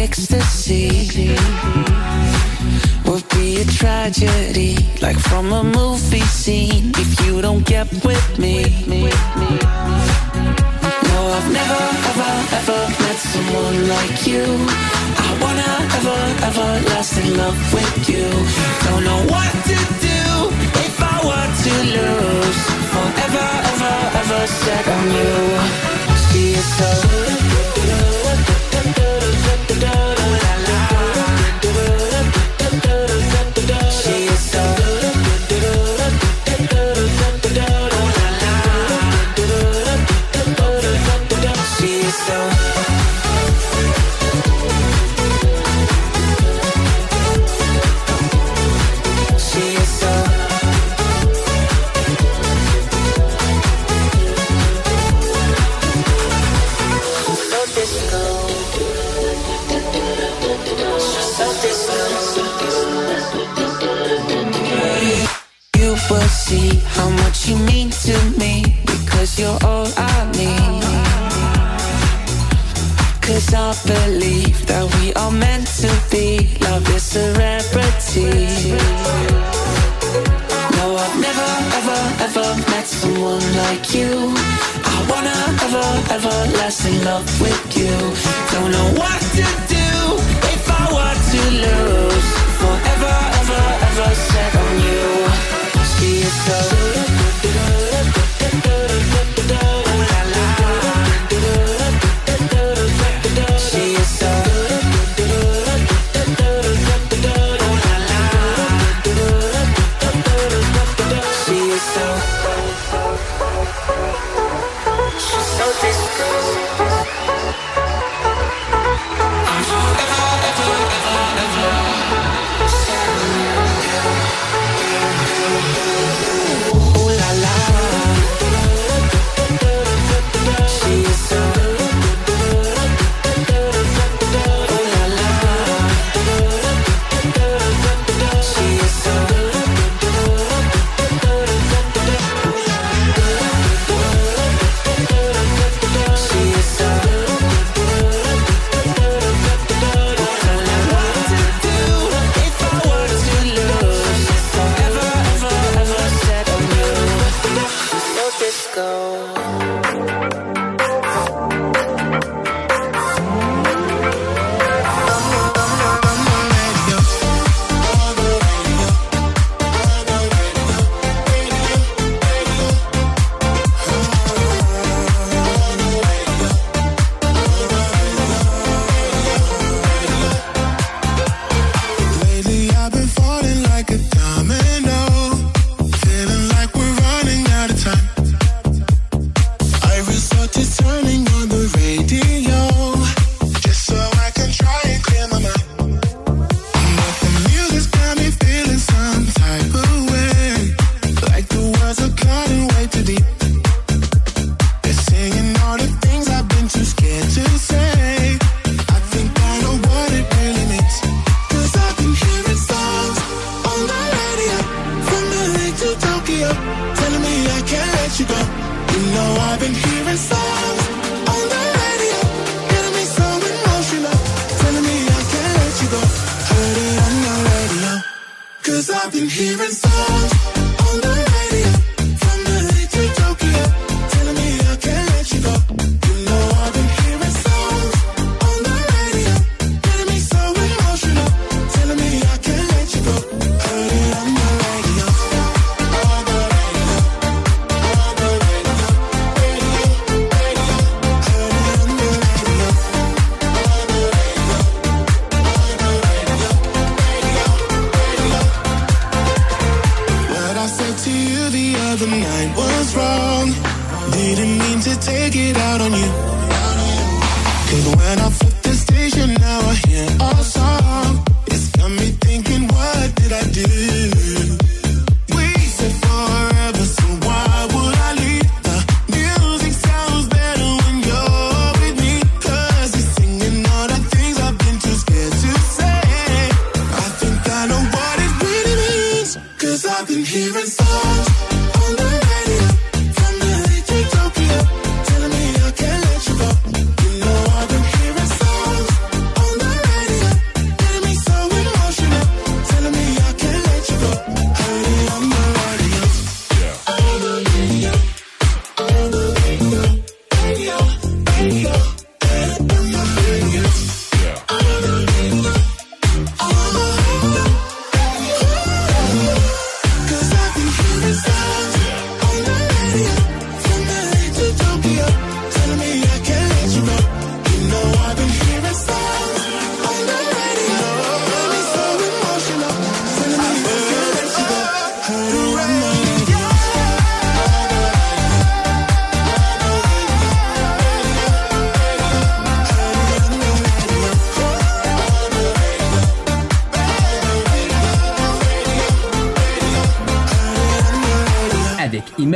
ecstasy would be a tragedy, like from a movie scene. If you don't get with me, no, I've never ever ever met someone like you. I wanna ever ever last in love with you. Don't know what to do if I were to lose. Forever ever ever set on you. See you so. our belief that we are meant to be. Love is a rarity. No, I've never, ever, ever met someone like you. I wanna ever, ever last in love with you. Don't know what to do if I were to lose. Forever, ever, ever set on you. See is so.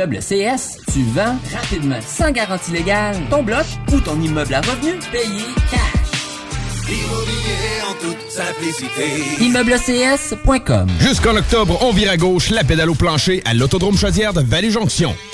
Immeuble CS, tu vends rapidement, sans garantie légale, ton bloc ou ton immeuble à revenu payé cash. Immobilier en toute simplicité. ImmeubleCS.com Jusqu'en octobre, on vire à gauche la pédale au plancher à l'Autodrome Chaudière de Vallée-Jonction.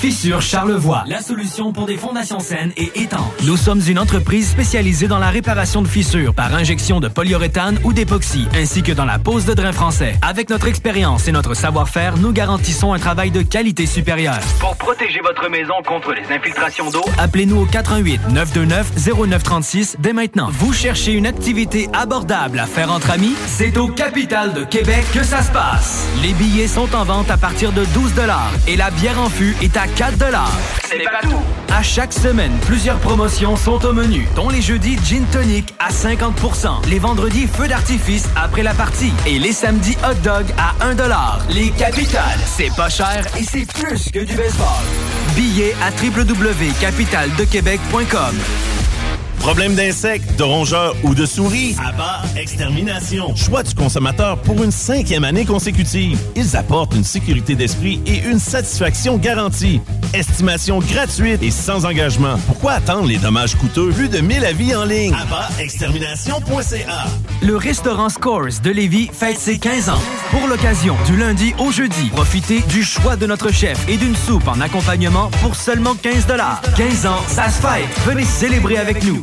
Fissure Charlevoix, la solution pour des fondations saines et étanches. Nous sommes une entreprise spécialisée dans la réparation de fissures par injection de polyuréthane ou d'époxy, ainsi que dans la pose de drain français. Avec notre expérience et notre savoir-faire, nous garantissons un travail de qualité supérieure. Pour protéger votre maison contre les infiltrations d'eau, Appelez-nous au 88 929 0936 dès maintenant. Vous cherchez une activité abordable à faire entre amis? C'est au Capital de Québec que ça se passe. Les billets sont en vente à partir de 12 et la bière en fût est à 4 c'est pas tout. À chaque semaine, plusieurs promotions sont au menu, dont les jeudis Gin Tonic à 50% les vendredis Feu d'artifice après la partie et les samedis Hot Dog à 1 Les capitales, c'est pas cher et c'est plus que du baseball. Billets à www.capitaldequebec.com. Problème d'insectes, de rongeurs ou de souris? Abba Extermination. Choix du consommateur pour une cinquième année consécutive. Ils apportent une sécurité d'esprit et une satisfaction garantie. Estimation gratuite et sans engagement. Pourquoi attendre les dommages coûteux? Plus de 1000 avis en ligne. AbbaExtermination.ca Le restaurant Scores de Lévis fête ses 15 ans. Pour l'occasion, du lundi au jeudi, profitez du choix de notre chef et d'une soupe en accompagnement pour seulement 15 15 ans, ça se fête. Venez célébrer avec nous.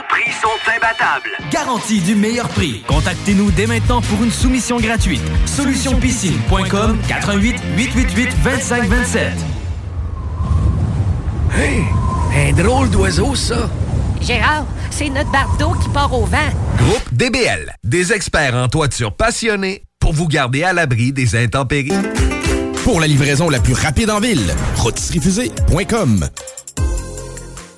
sont imbattables. Garantie du meilleur prix. Contactez-nous dès maintenant pour une soumission gratuite. Solutionpiscine.com 88 888 2527. Hey, un drôle d'oiseau, ça. Gérard, c'est notre barre d'eau qui part au vent. Groupe DBL, des experts en toiture passionnés pour vous garder à l'abri des intempéries. Pour la livraison la plus rapide en ville, rotisseriefusée.com.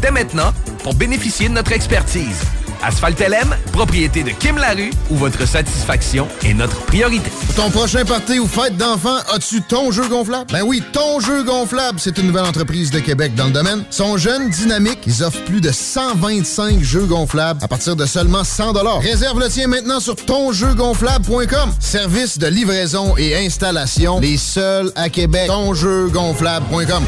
dès maintenant pour bénéficier de notre expertise. Asphalt LM, propriété de Kim Larue, où votre satisfaction est notre priorité. Pour ton prochain party ou fête d'enfant, as-tu ton jeu gonflable? Ben oui, ton jeu gonflable, c'est une nouvelle entreprise de Québec dans le domaine. Sont jeunes, dynamiques, ils offrent plus de 125 jeux gonflables à partir de seulement 100 Réserve le tien maintenant sur tonjeugonflable.com. Service de livraison et installation, les seuls à Québec. Tonjeugonflable.com.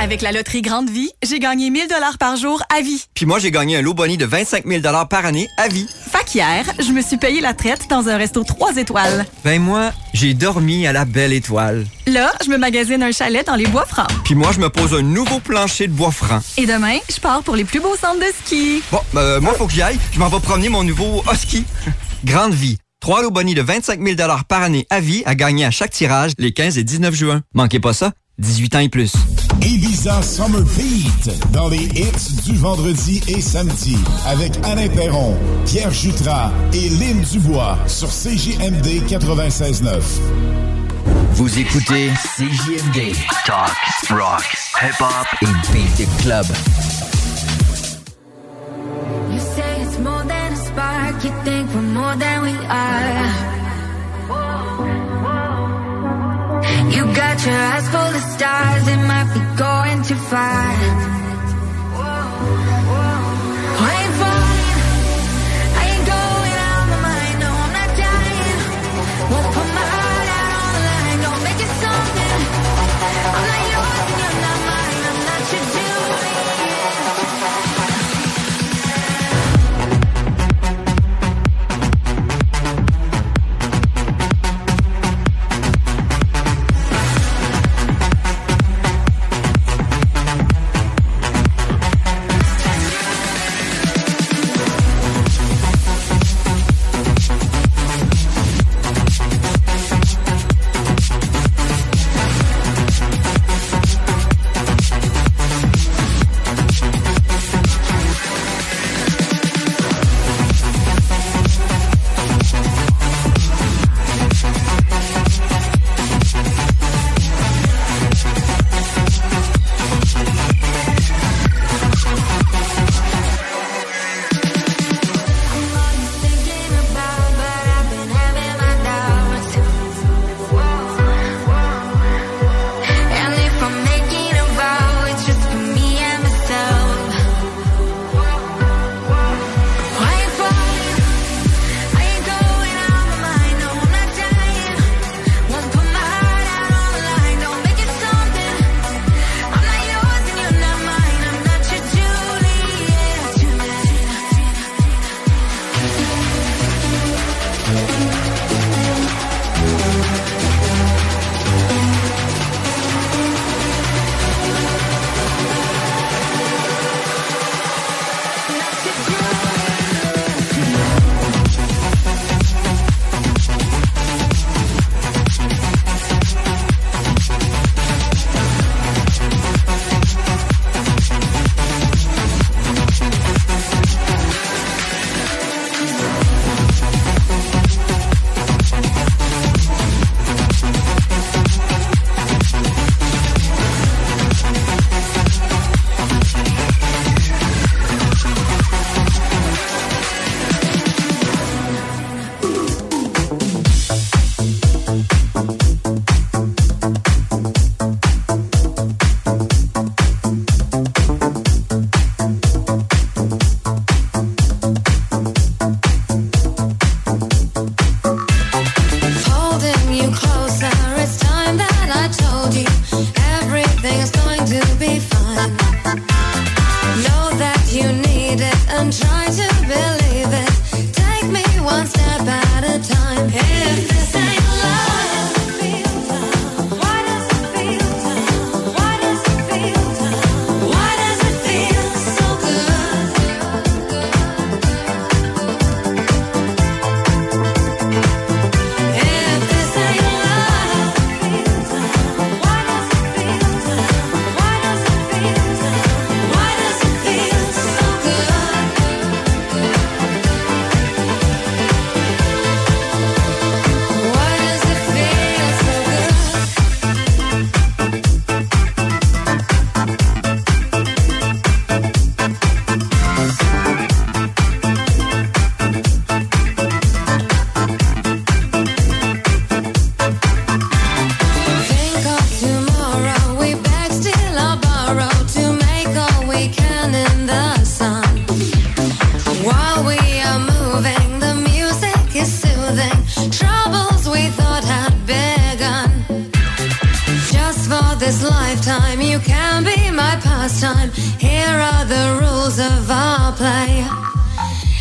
Avec la loterie Grande Vie, j'ai gagné 1000 dollars par jour à vie. Puis moi, j'ai gagné un lot boni de 25 000 par année à vie. Fait qu'hier, je me suis payé la traite dans un resto 3 étoiles. Ben moi, j'ai dormi à la belle étoile. Là, je me magasine un chalet dans les bois francs. Puis moi, je me pose un nouveau plancher de bois franc. Et demain, je pars pour les plus beaux centres de ski. Bon, ben, moi, faut que j'y aille. Je m'en vais promener mon nouveau husky. Grande Vie. Trois lots boni de 25 000 par année à vie à gagner à chaque tirage les 15 et 19 juin. Manquez pas ça. 18 ans et plus. Ibiza Summer Beat dans les hits du vendredi et samedi avec Alain Perron, Pierre Jutras et Lynn Dubois sur CJMD 96.9. Vous écoutez CJMD. Talk, rock, hip-hop et beat club. You say it's more than a spark, you think we're more than we are. You got your eyes full of stars, it might be going too far. I ain't falling, I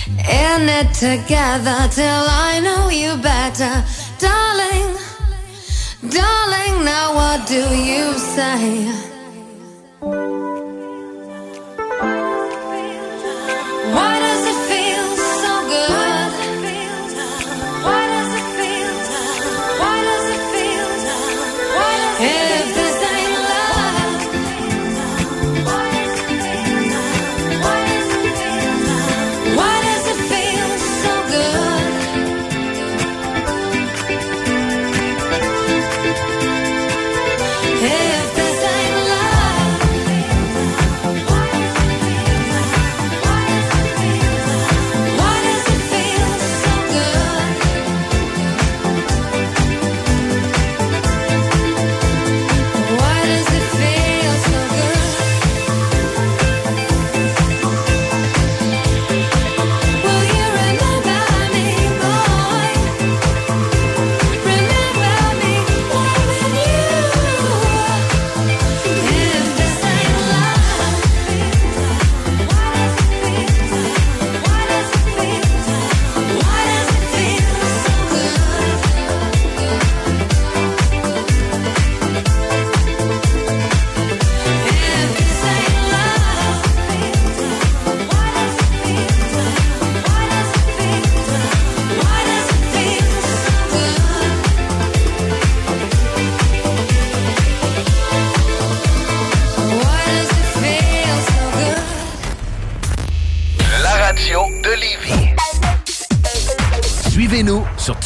in it together till I know you better, darling. Darling, now what do you say?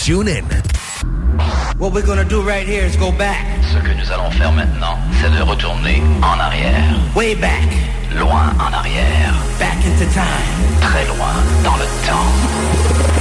Tune in. What we're gonna do right here is go back. Ce que nous allons faire maintenant, c'est de retourner en arrière. Way back. Loin en arrière. Back into time. Très loin dans le temps.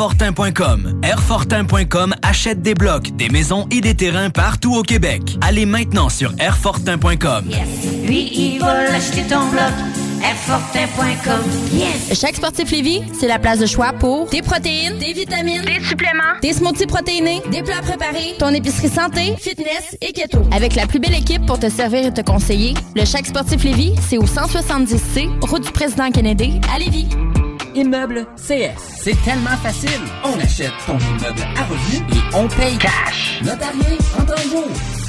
Airfortin.com. Airfortin.com achète des blocs, des maisons et des terrains partout au Québec. Allez maintenant sur Airfortin.com. Il va acheter ton bloc. Airfortin.com. Yes! Chaque sportif Lévis, c'est la place de choix pour des protéines, des vitamines, des suppléments, des smoothies protéinés, des plats préparés, ton épicerie santé, fitness et keto. Avec la plus belle équipe pour te servir et te conseiller, le Chaque sportif Lévis, c'est au 170C, route du président Kennedy, à Lévis. Immeuble CS. C'est tellement facile. On achète ton immeuble à revenu et on paye cash. Notarié en temps.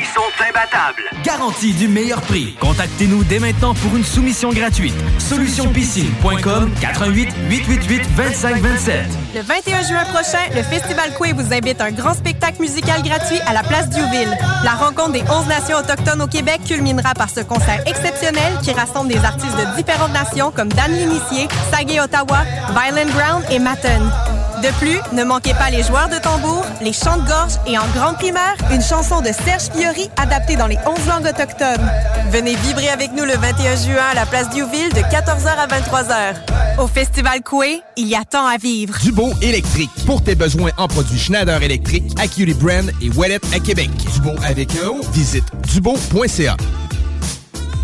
prix sont imbattables. Garantie du meilleur prix. Contactez-nous dès maintenant pour une soumission gratuite. Solutionpiscine.com 88 888 2527. Le 21 juin prochain, le Festival Coué vous invite à un grand spectacle musical gratuit à la place Diouville. La rencontre des 11 nations autochtones au Québec culminera par ce concert exceptionnel qui rassemble des artistes de différentes nations comme Dan L'Initié, Sagé Ottawa, Violent Ground et Matten. De plus, ne manquez pas les joueurs de tambour, les chants de gorge et en grande primeur, une chanson de Serge Fiori adaptée dans les 11 langues autochtones. Venez vibrer avec nous le 21 juin à la place Diouville de 14h à 23h. Au Festival Coué, il y a tant à vivre. Dubo électrique. Pour tes besoins en produits Schneider électrique, Acuity Brand et Wallet à Québec. Dubo avec un visite dubo.ca.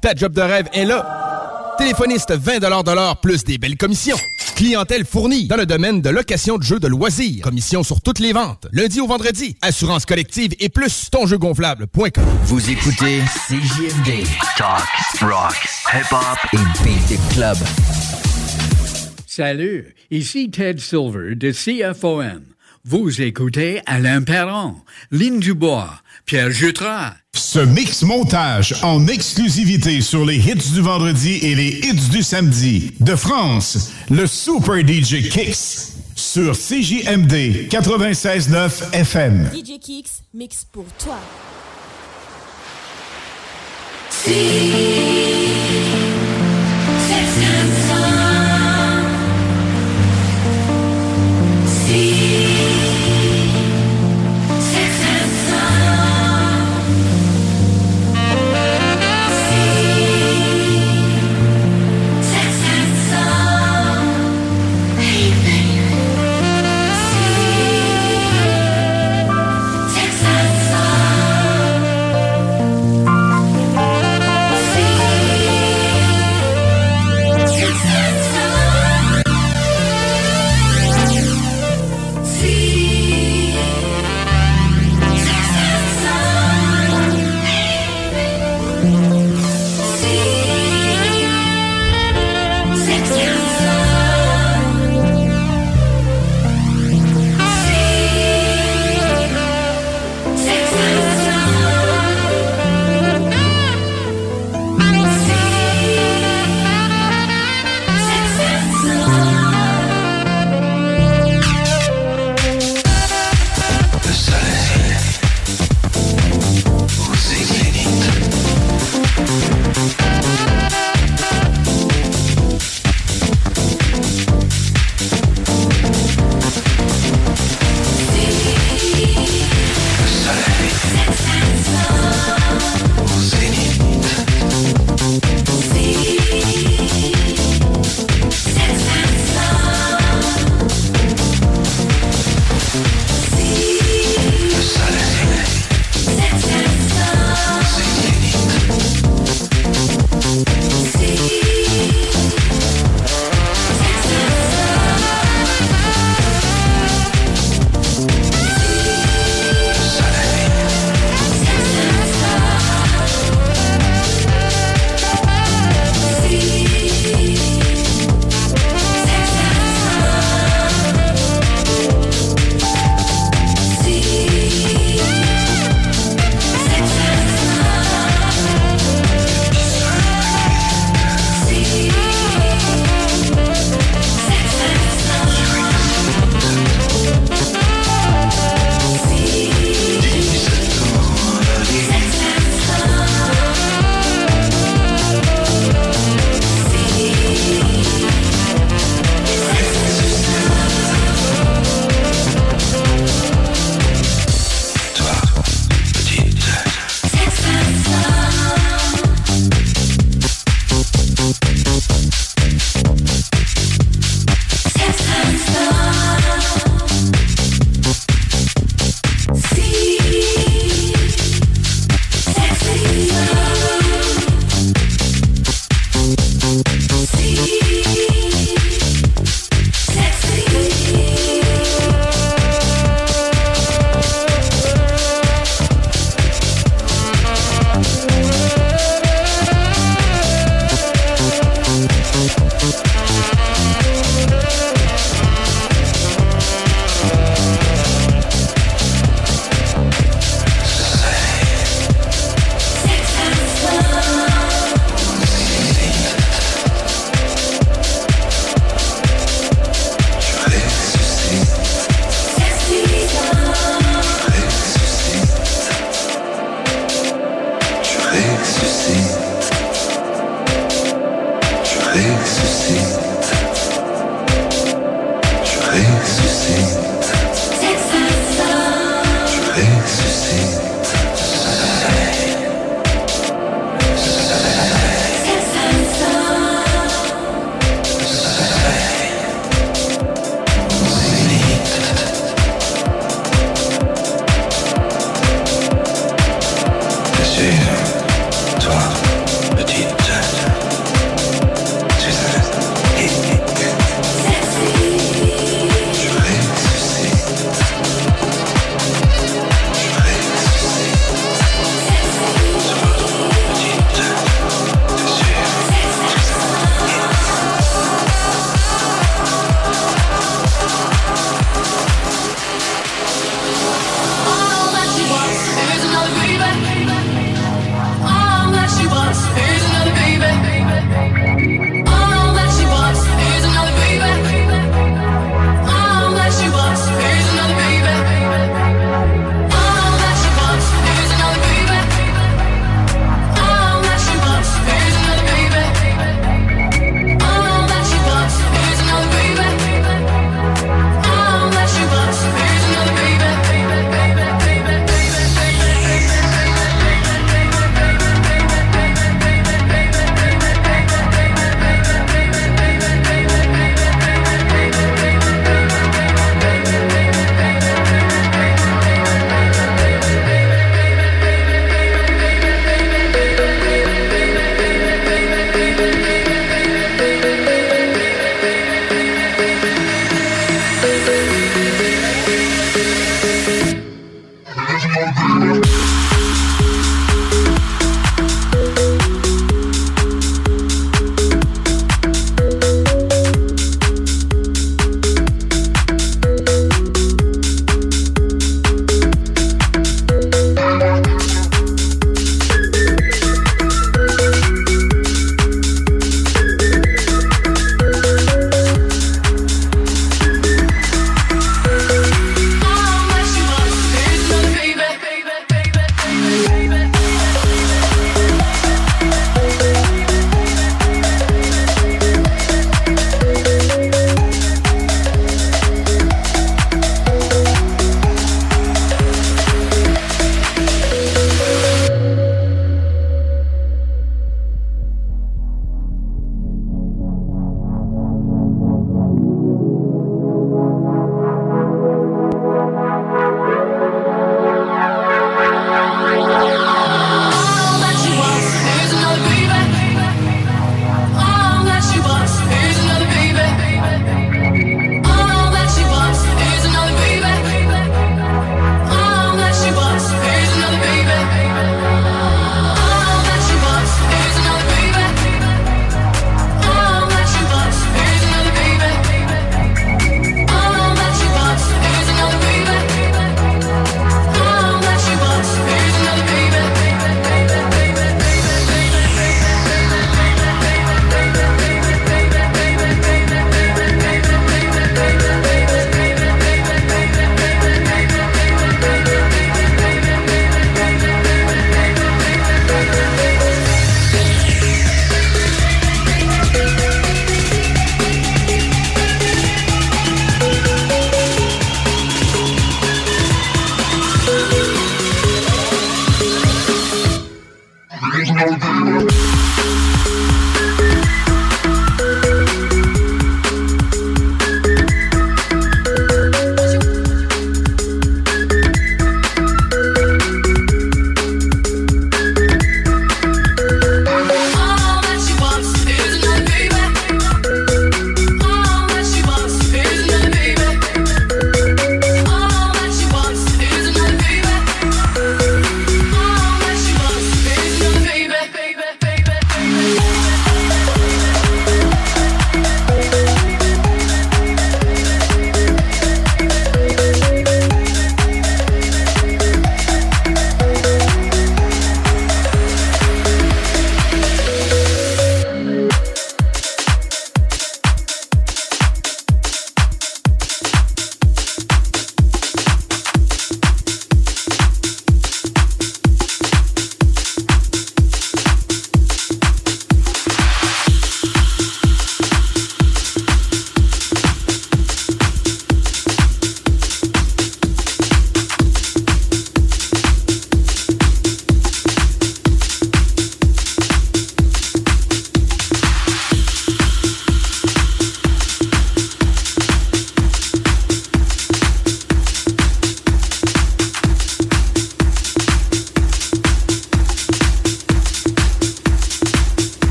Ta job de rêve est là. Téléphoniste 20 de l'heure plus des belles commissions. Clientèle fournie dans le domaine de location de jeux de loisirs. Commission sur toutes les ventes. Lundi au vendredi. Assurance collective et plus tonjeugonflable.com. Vous écoutez CJMD. Talk, rock, hip-hop et beat club. Salut, ici Ted Silver de CFOM. Vous écoutez Alain Perron, Lynn Dubois, Pierre Jutras. Ce mix montage en exclusivité sur les hits du vendredi et les hits du samedi. De France, le Super DJ Kicks sur CJMD 96.9 FM. DJ Kicks, mix pour toi. See ressuscita.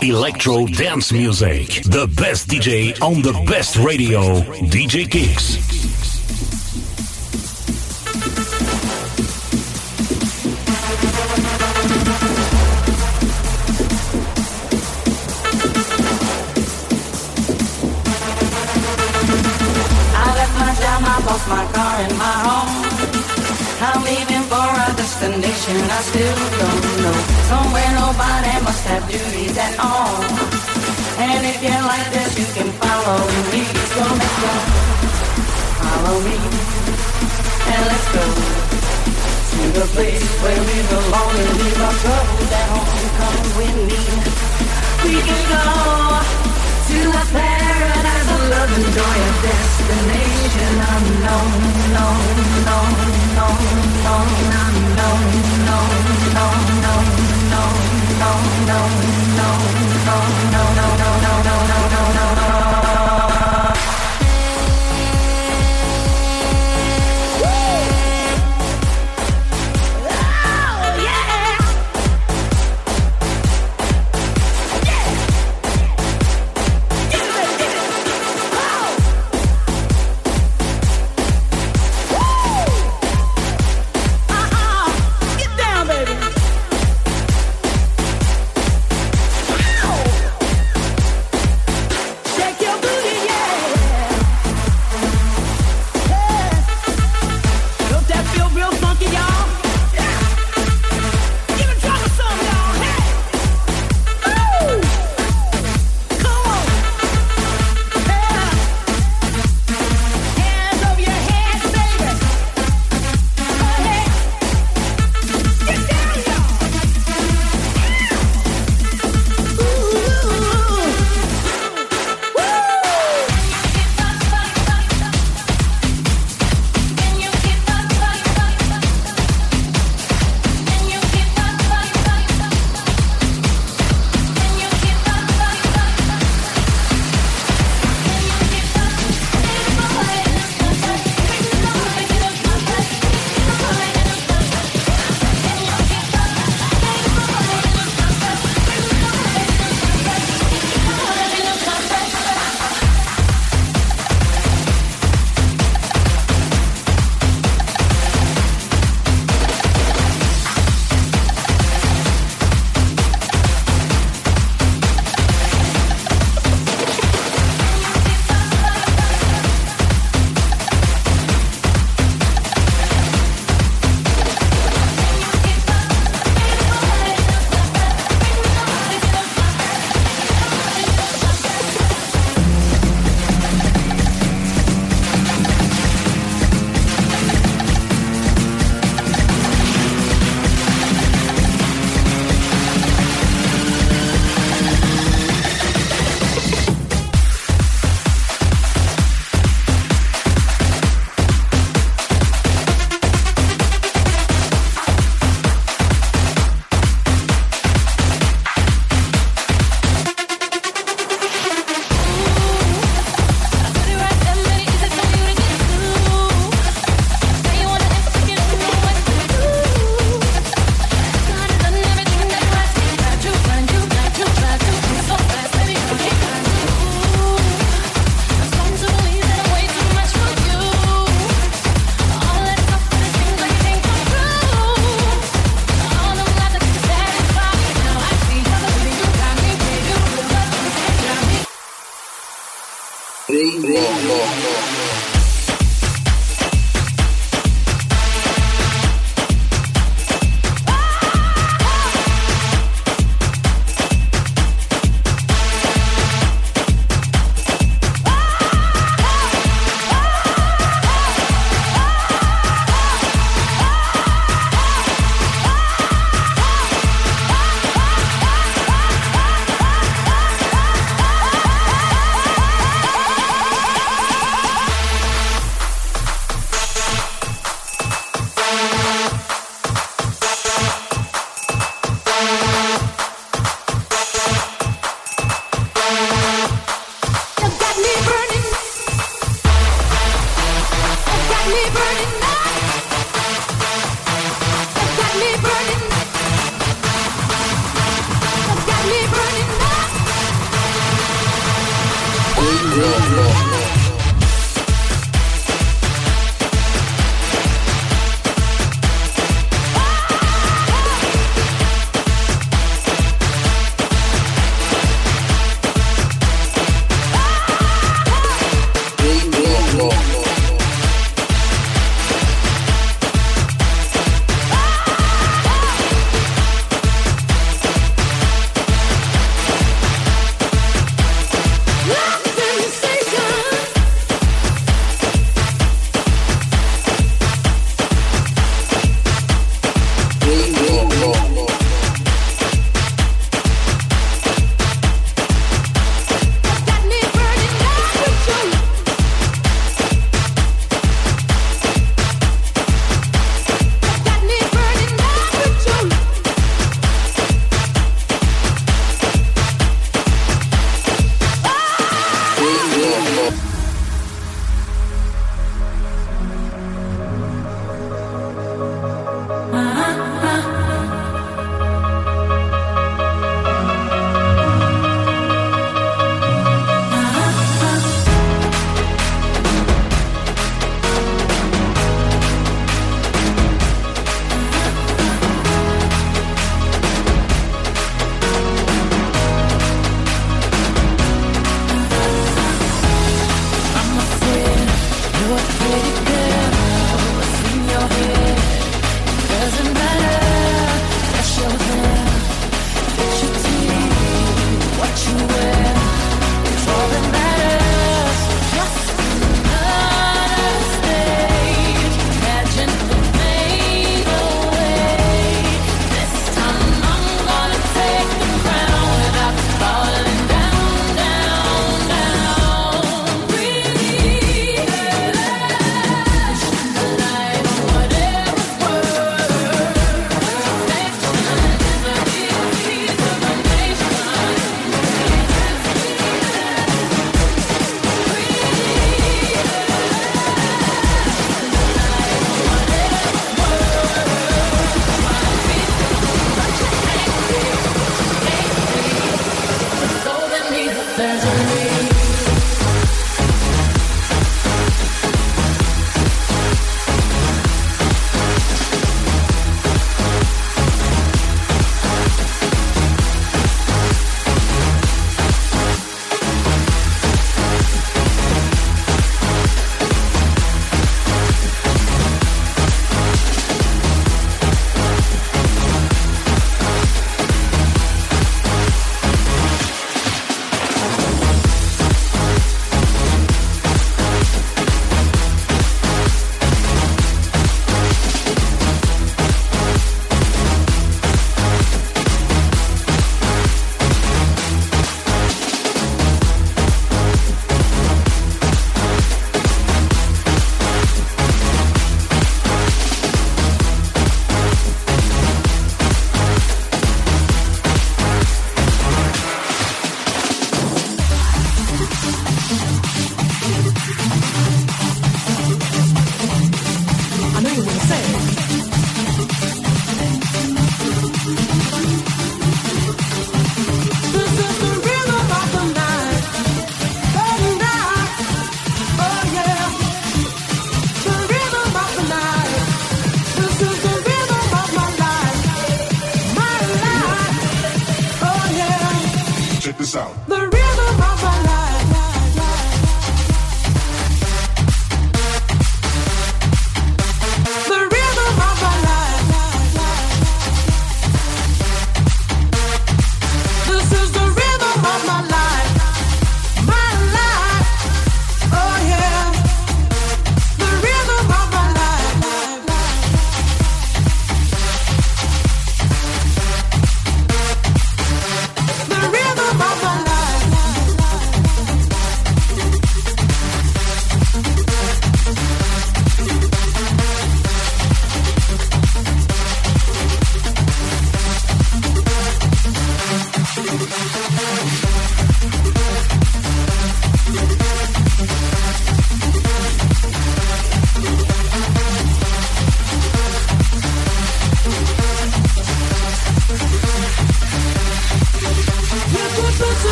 electro, dance music. The best DJ on the best radio, DJ Kicks. my car my home. I'm leaving destination, I still don't know. Somewhere nobody must have duties at all. And if you like this, you can follow me. So let's go. Follow me. And let's go. To the place where we belong and leave our troubles at home. Come with me. We can go to a paradise of love and joy, a destination unknown, known, known, known, known, unknown, known, known, known, known, known, known, known, known, known, known, known, known.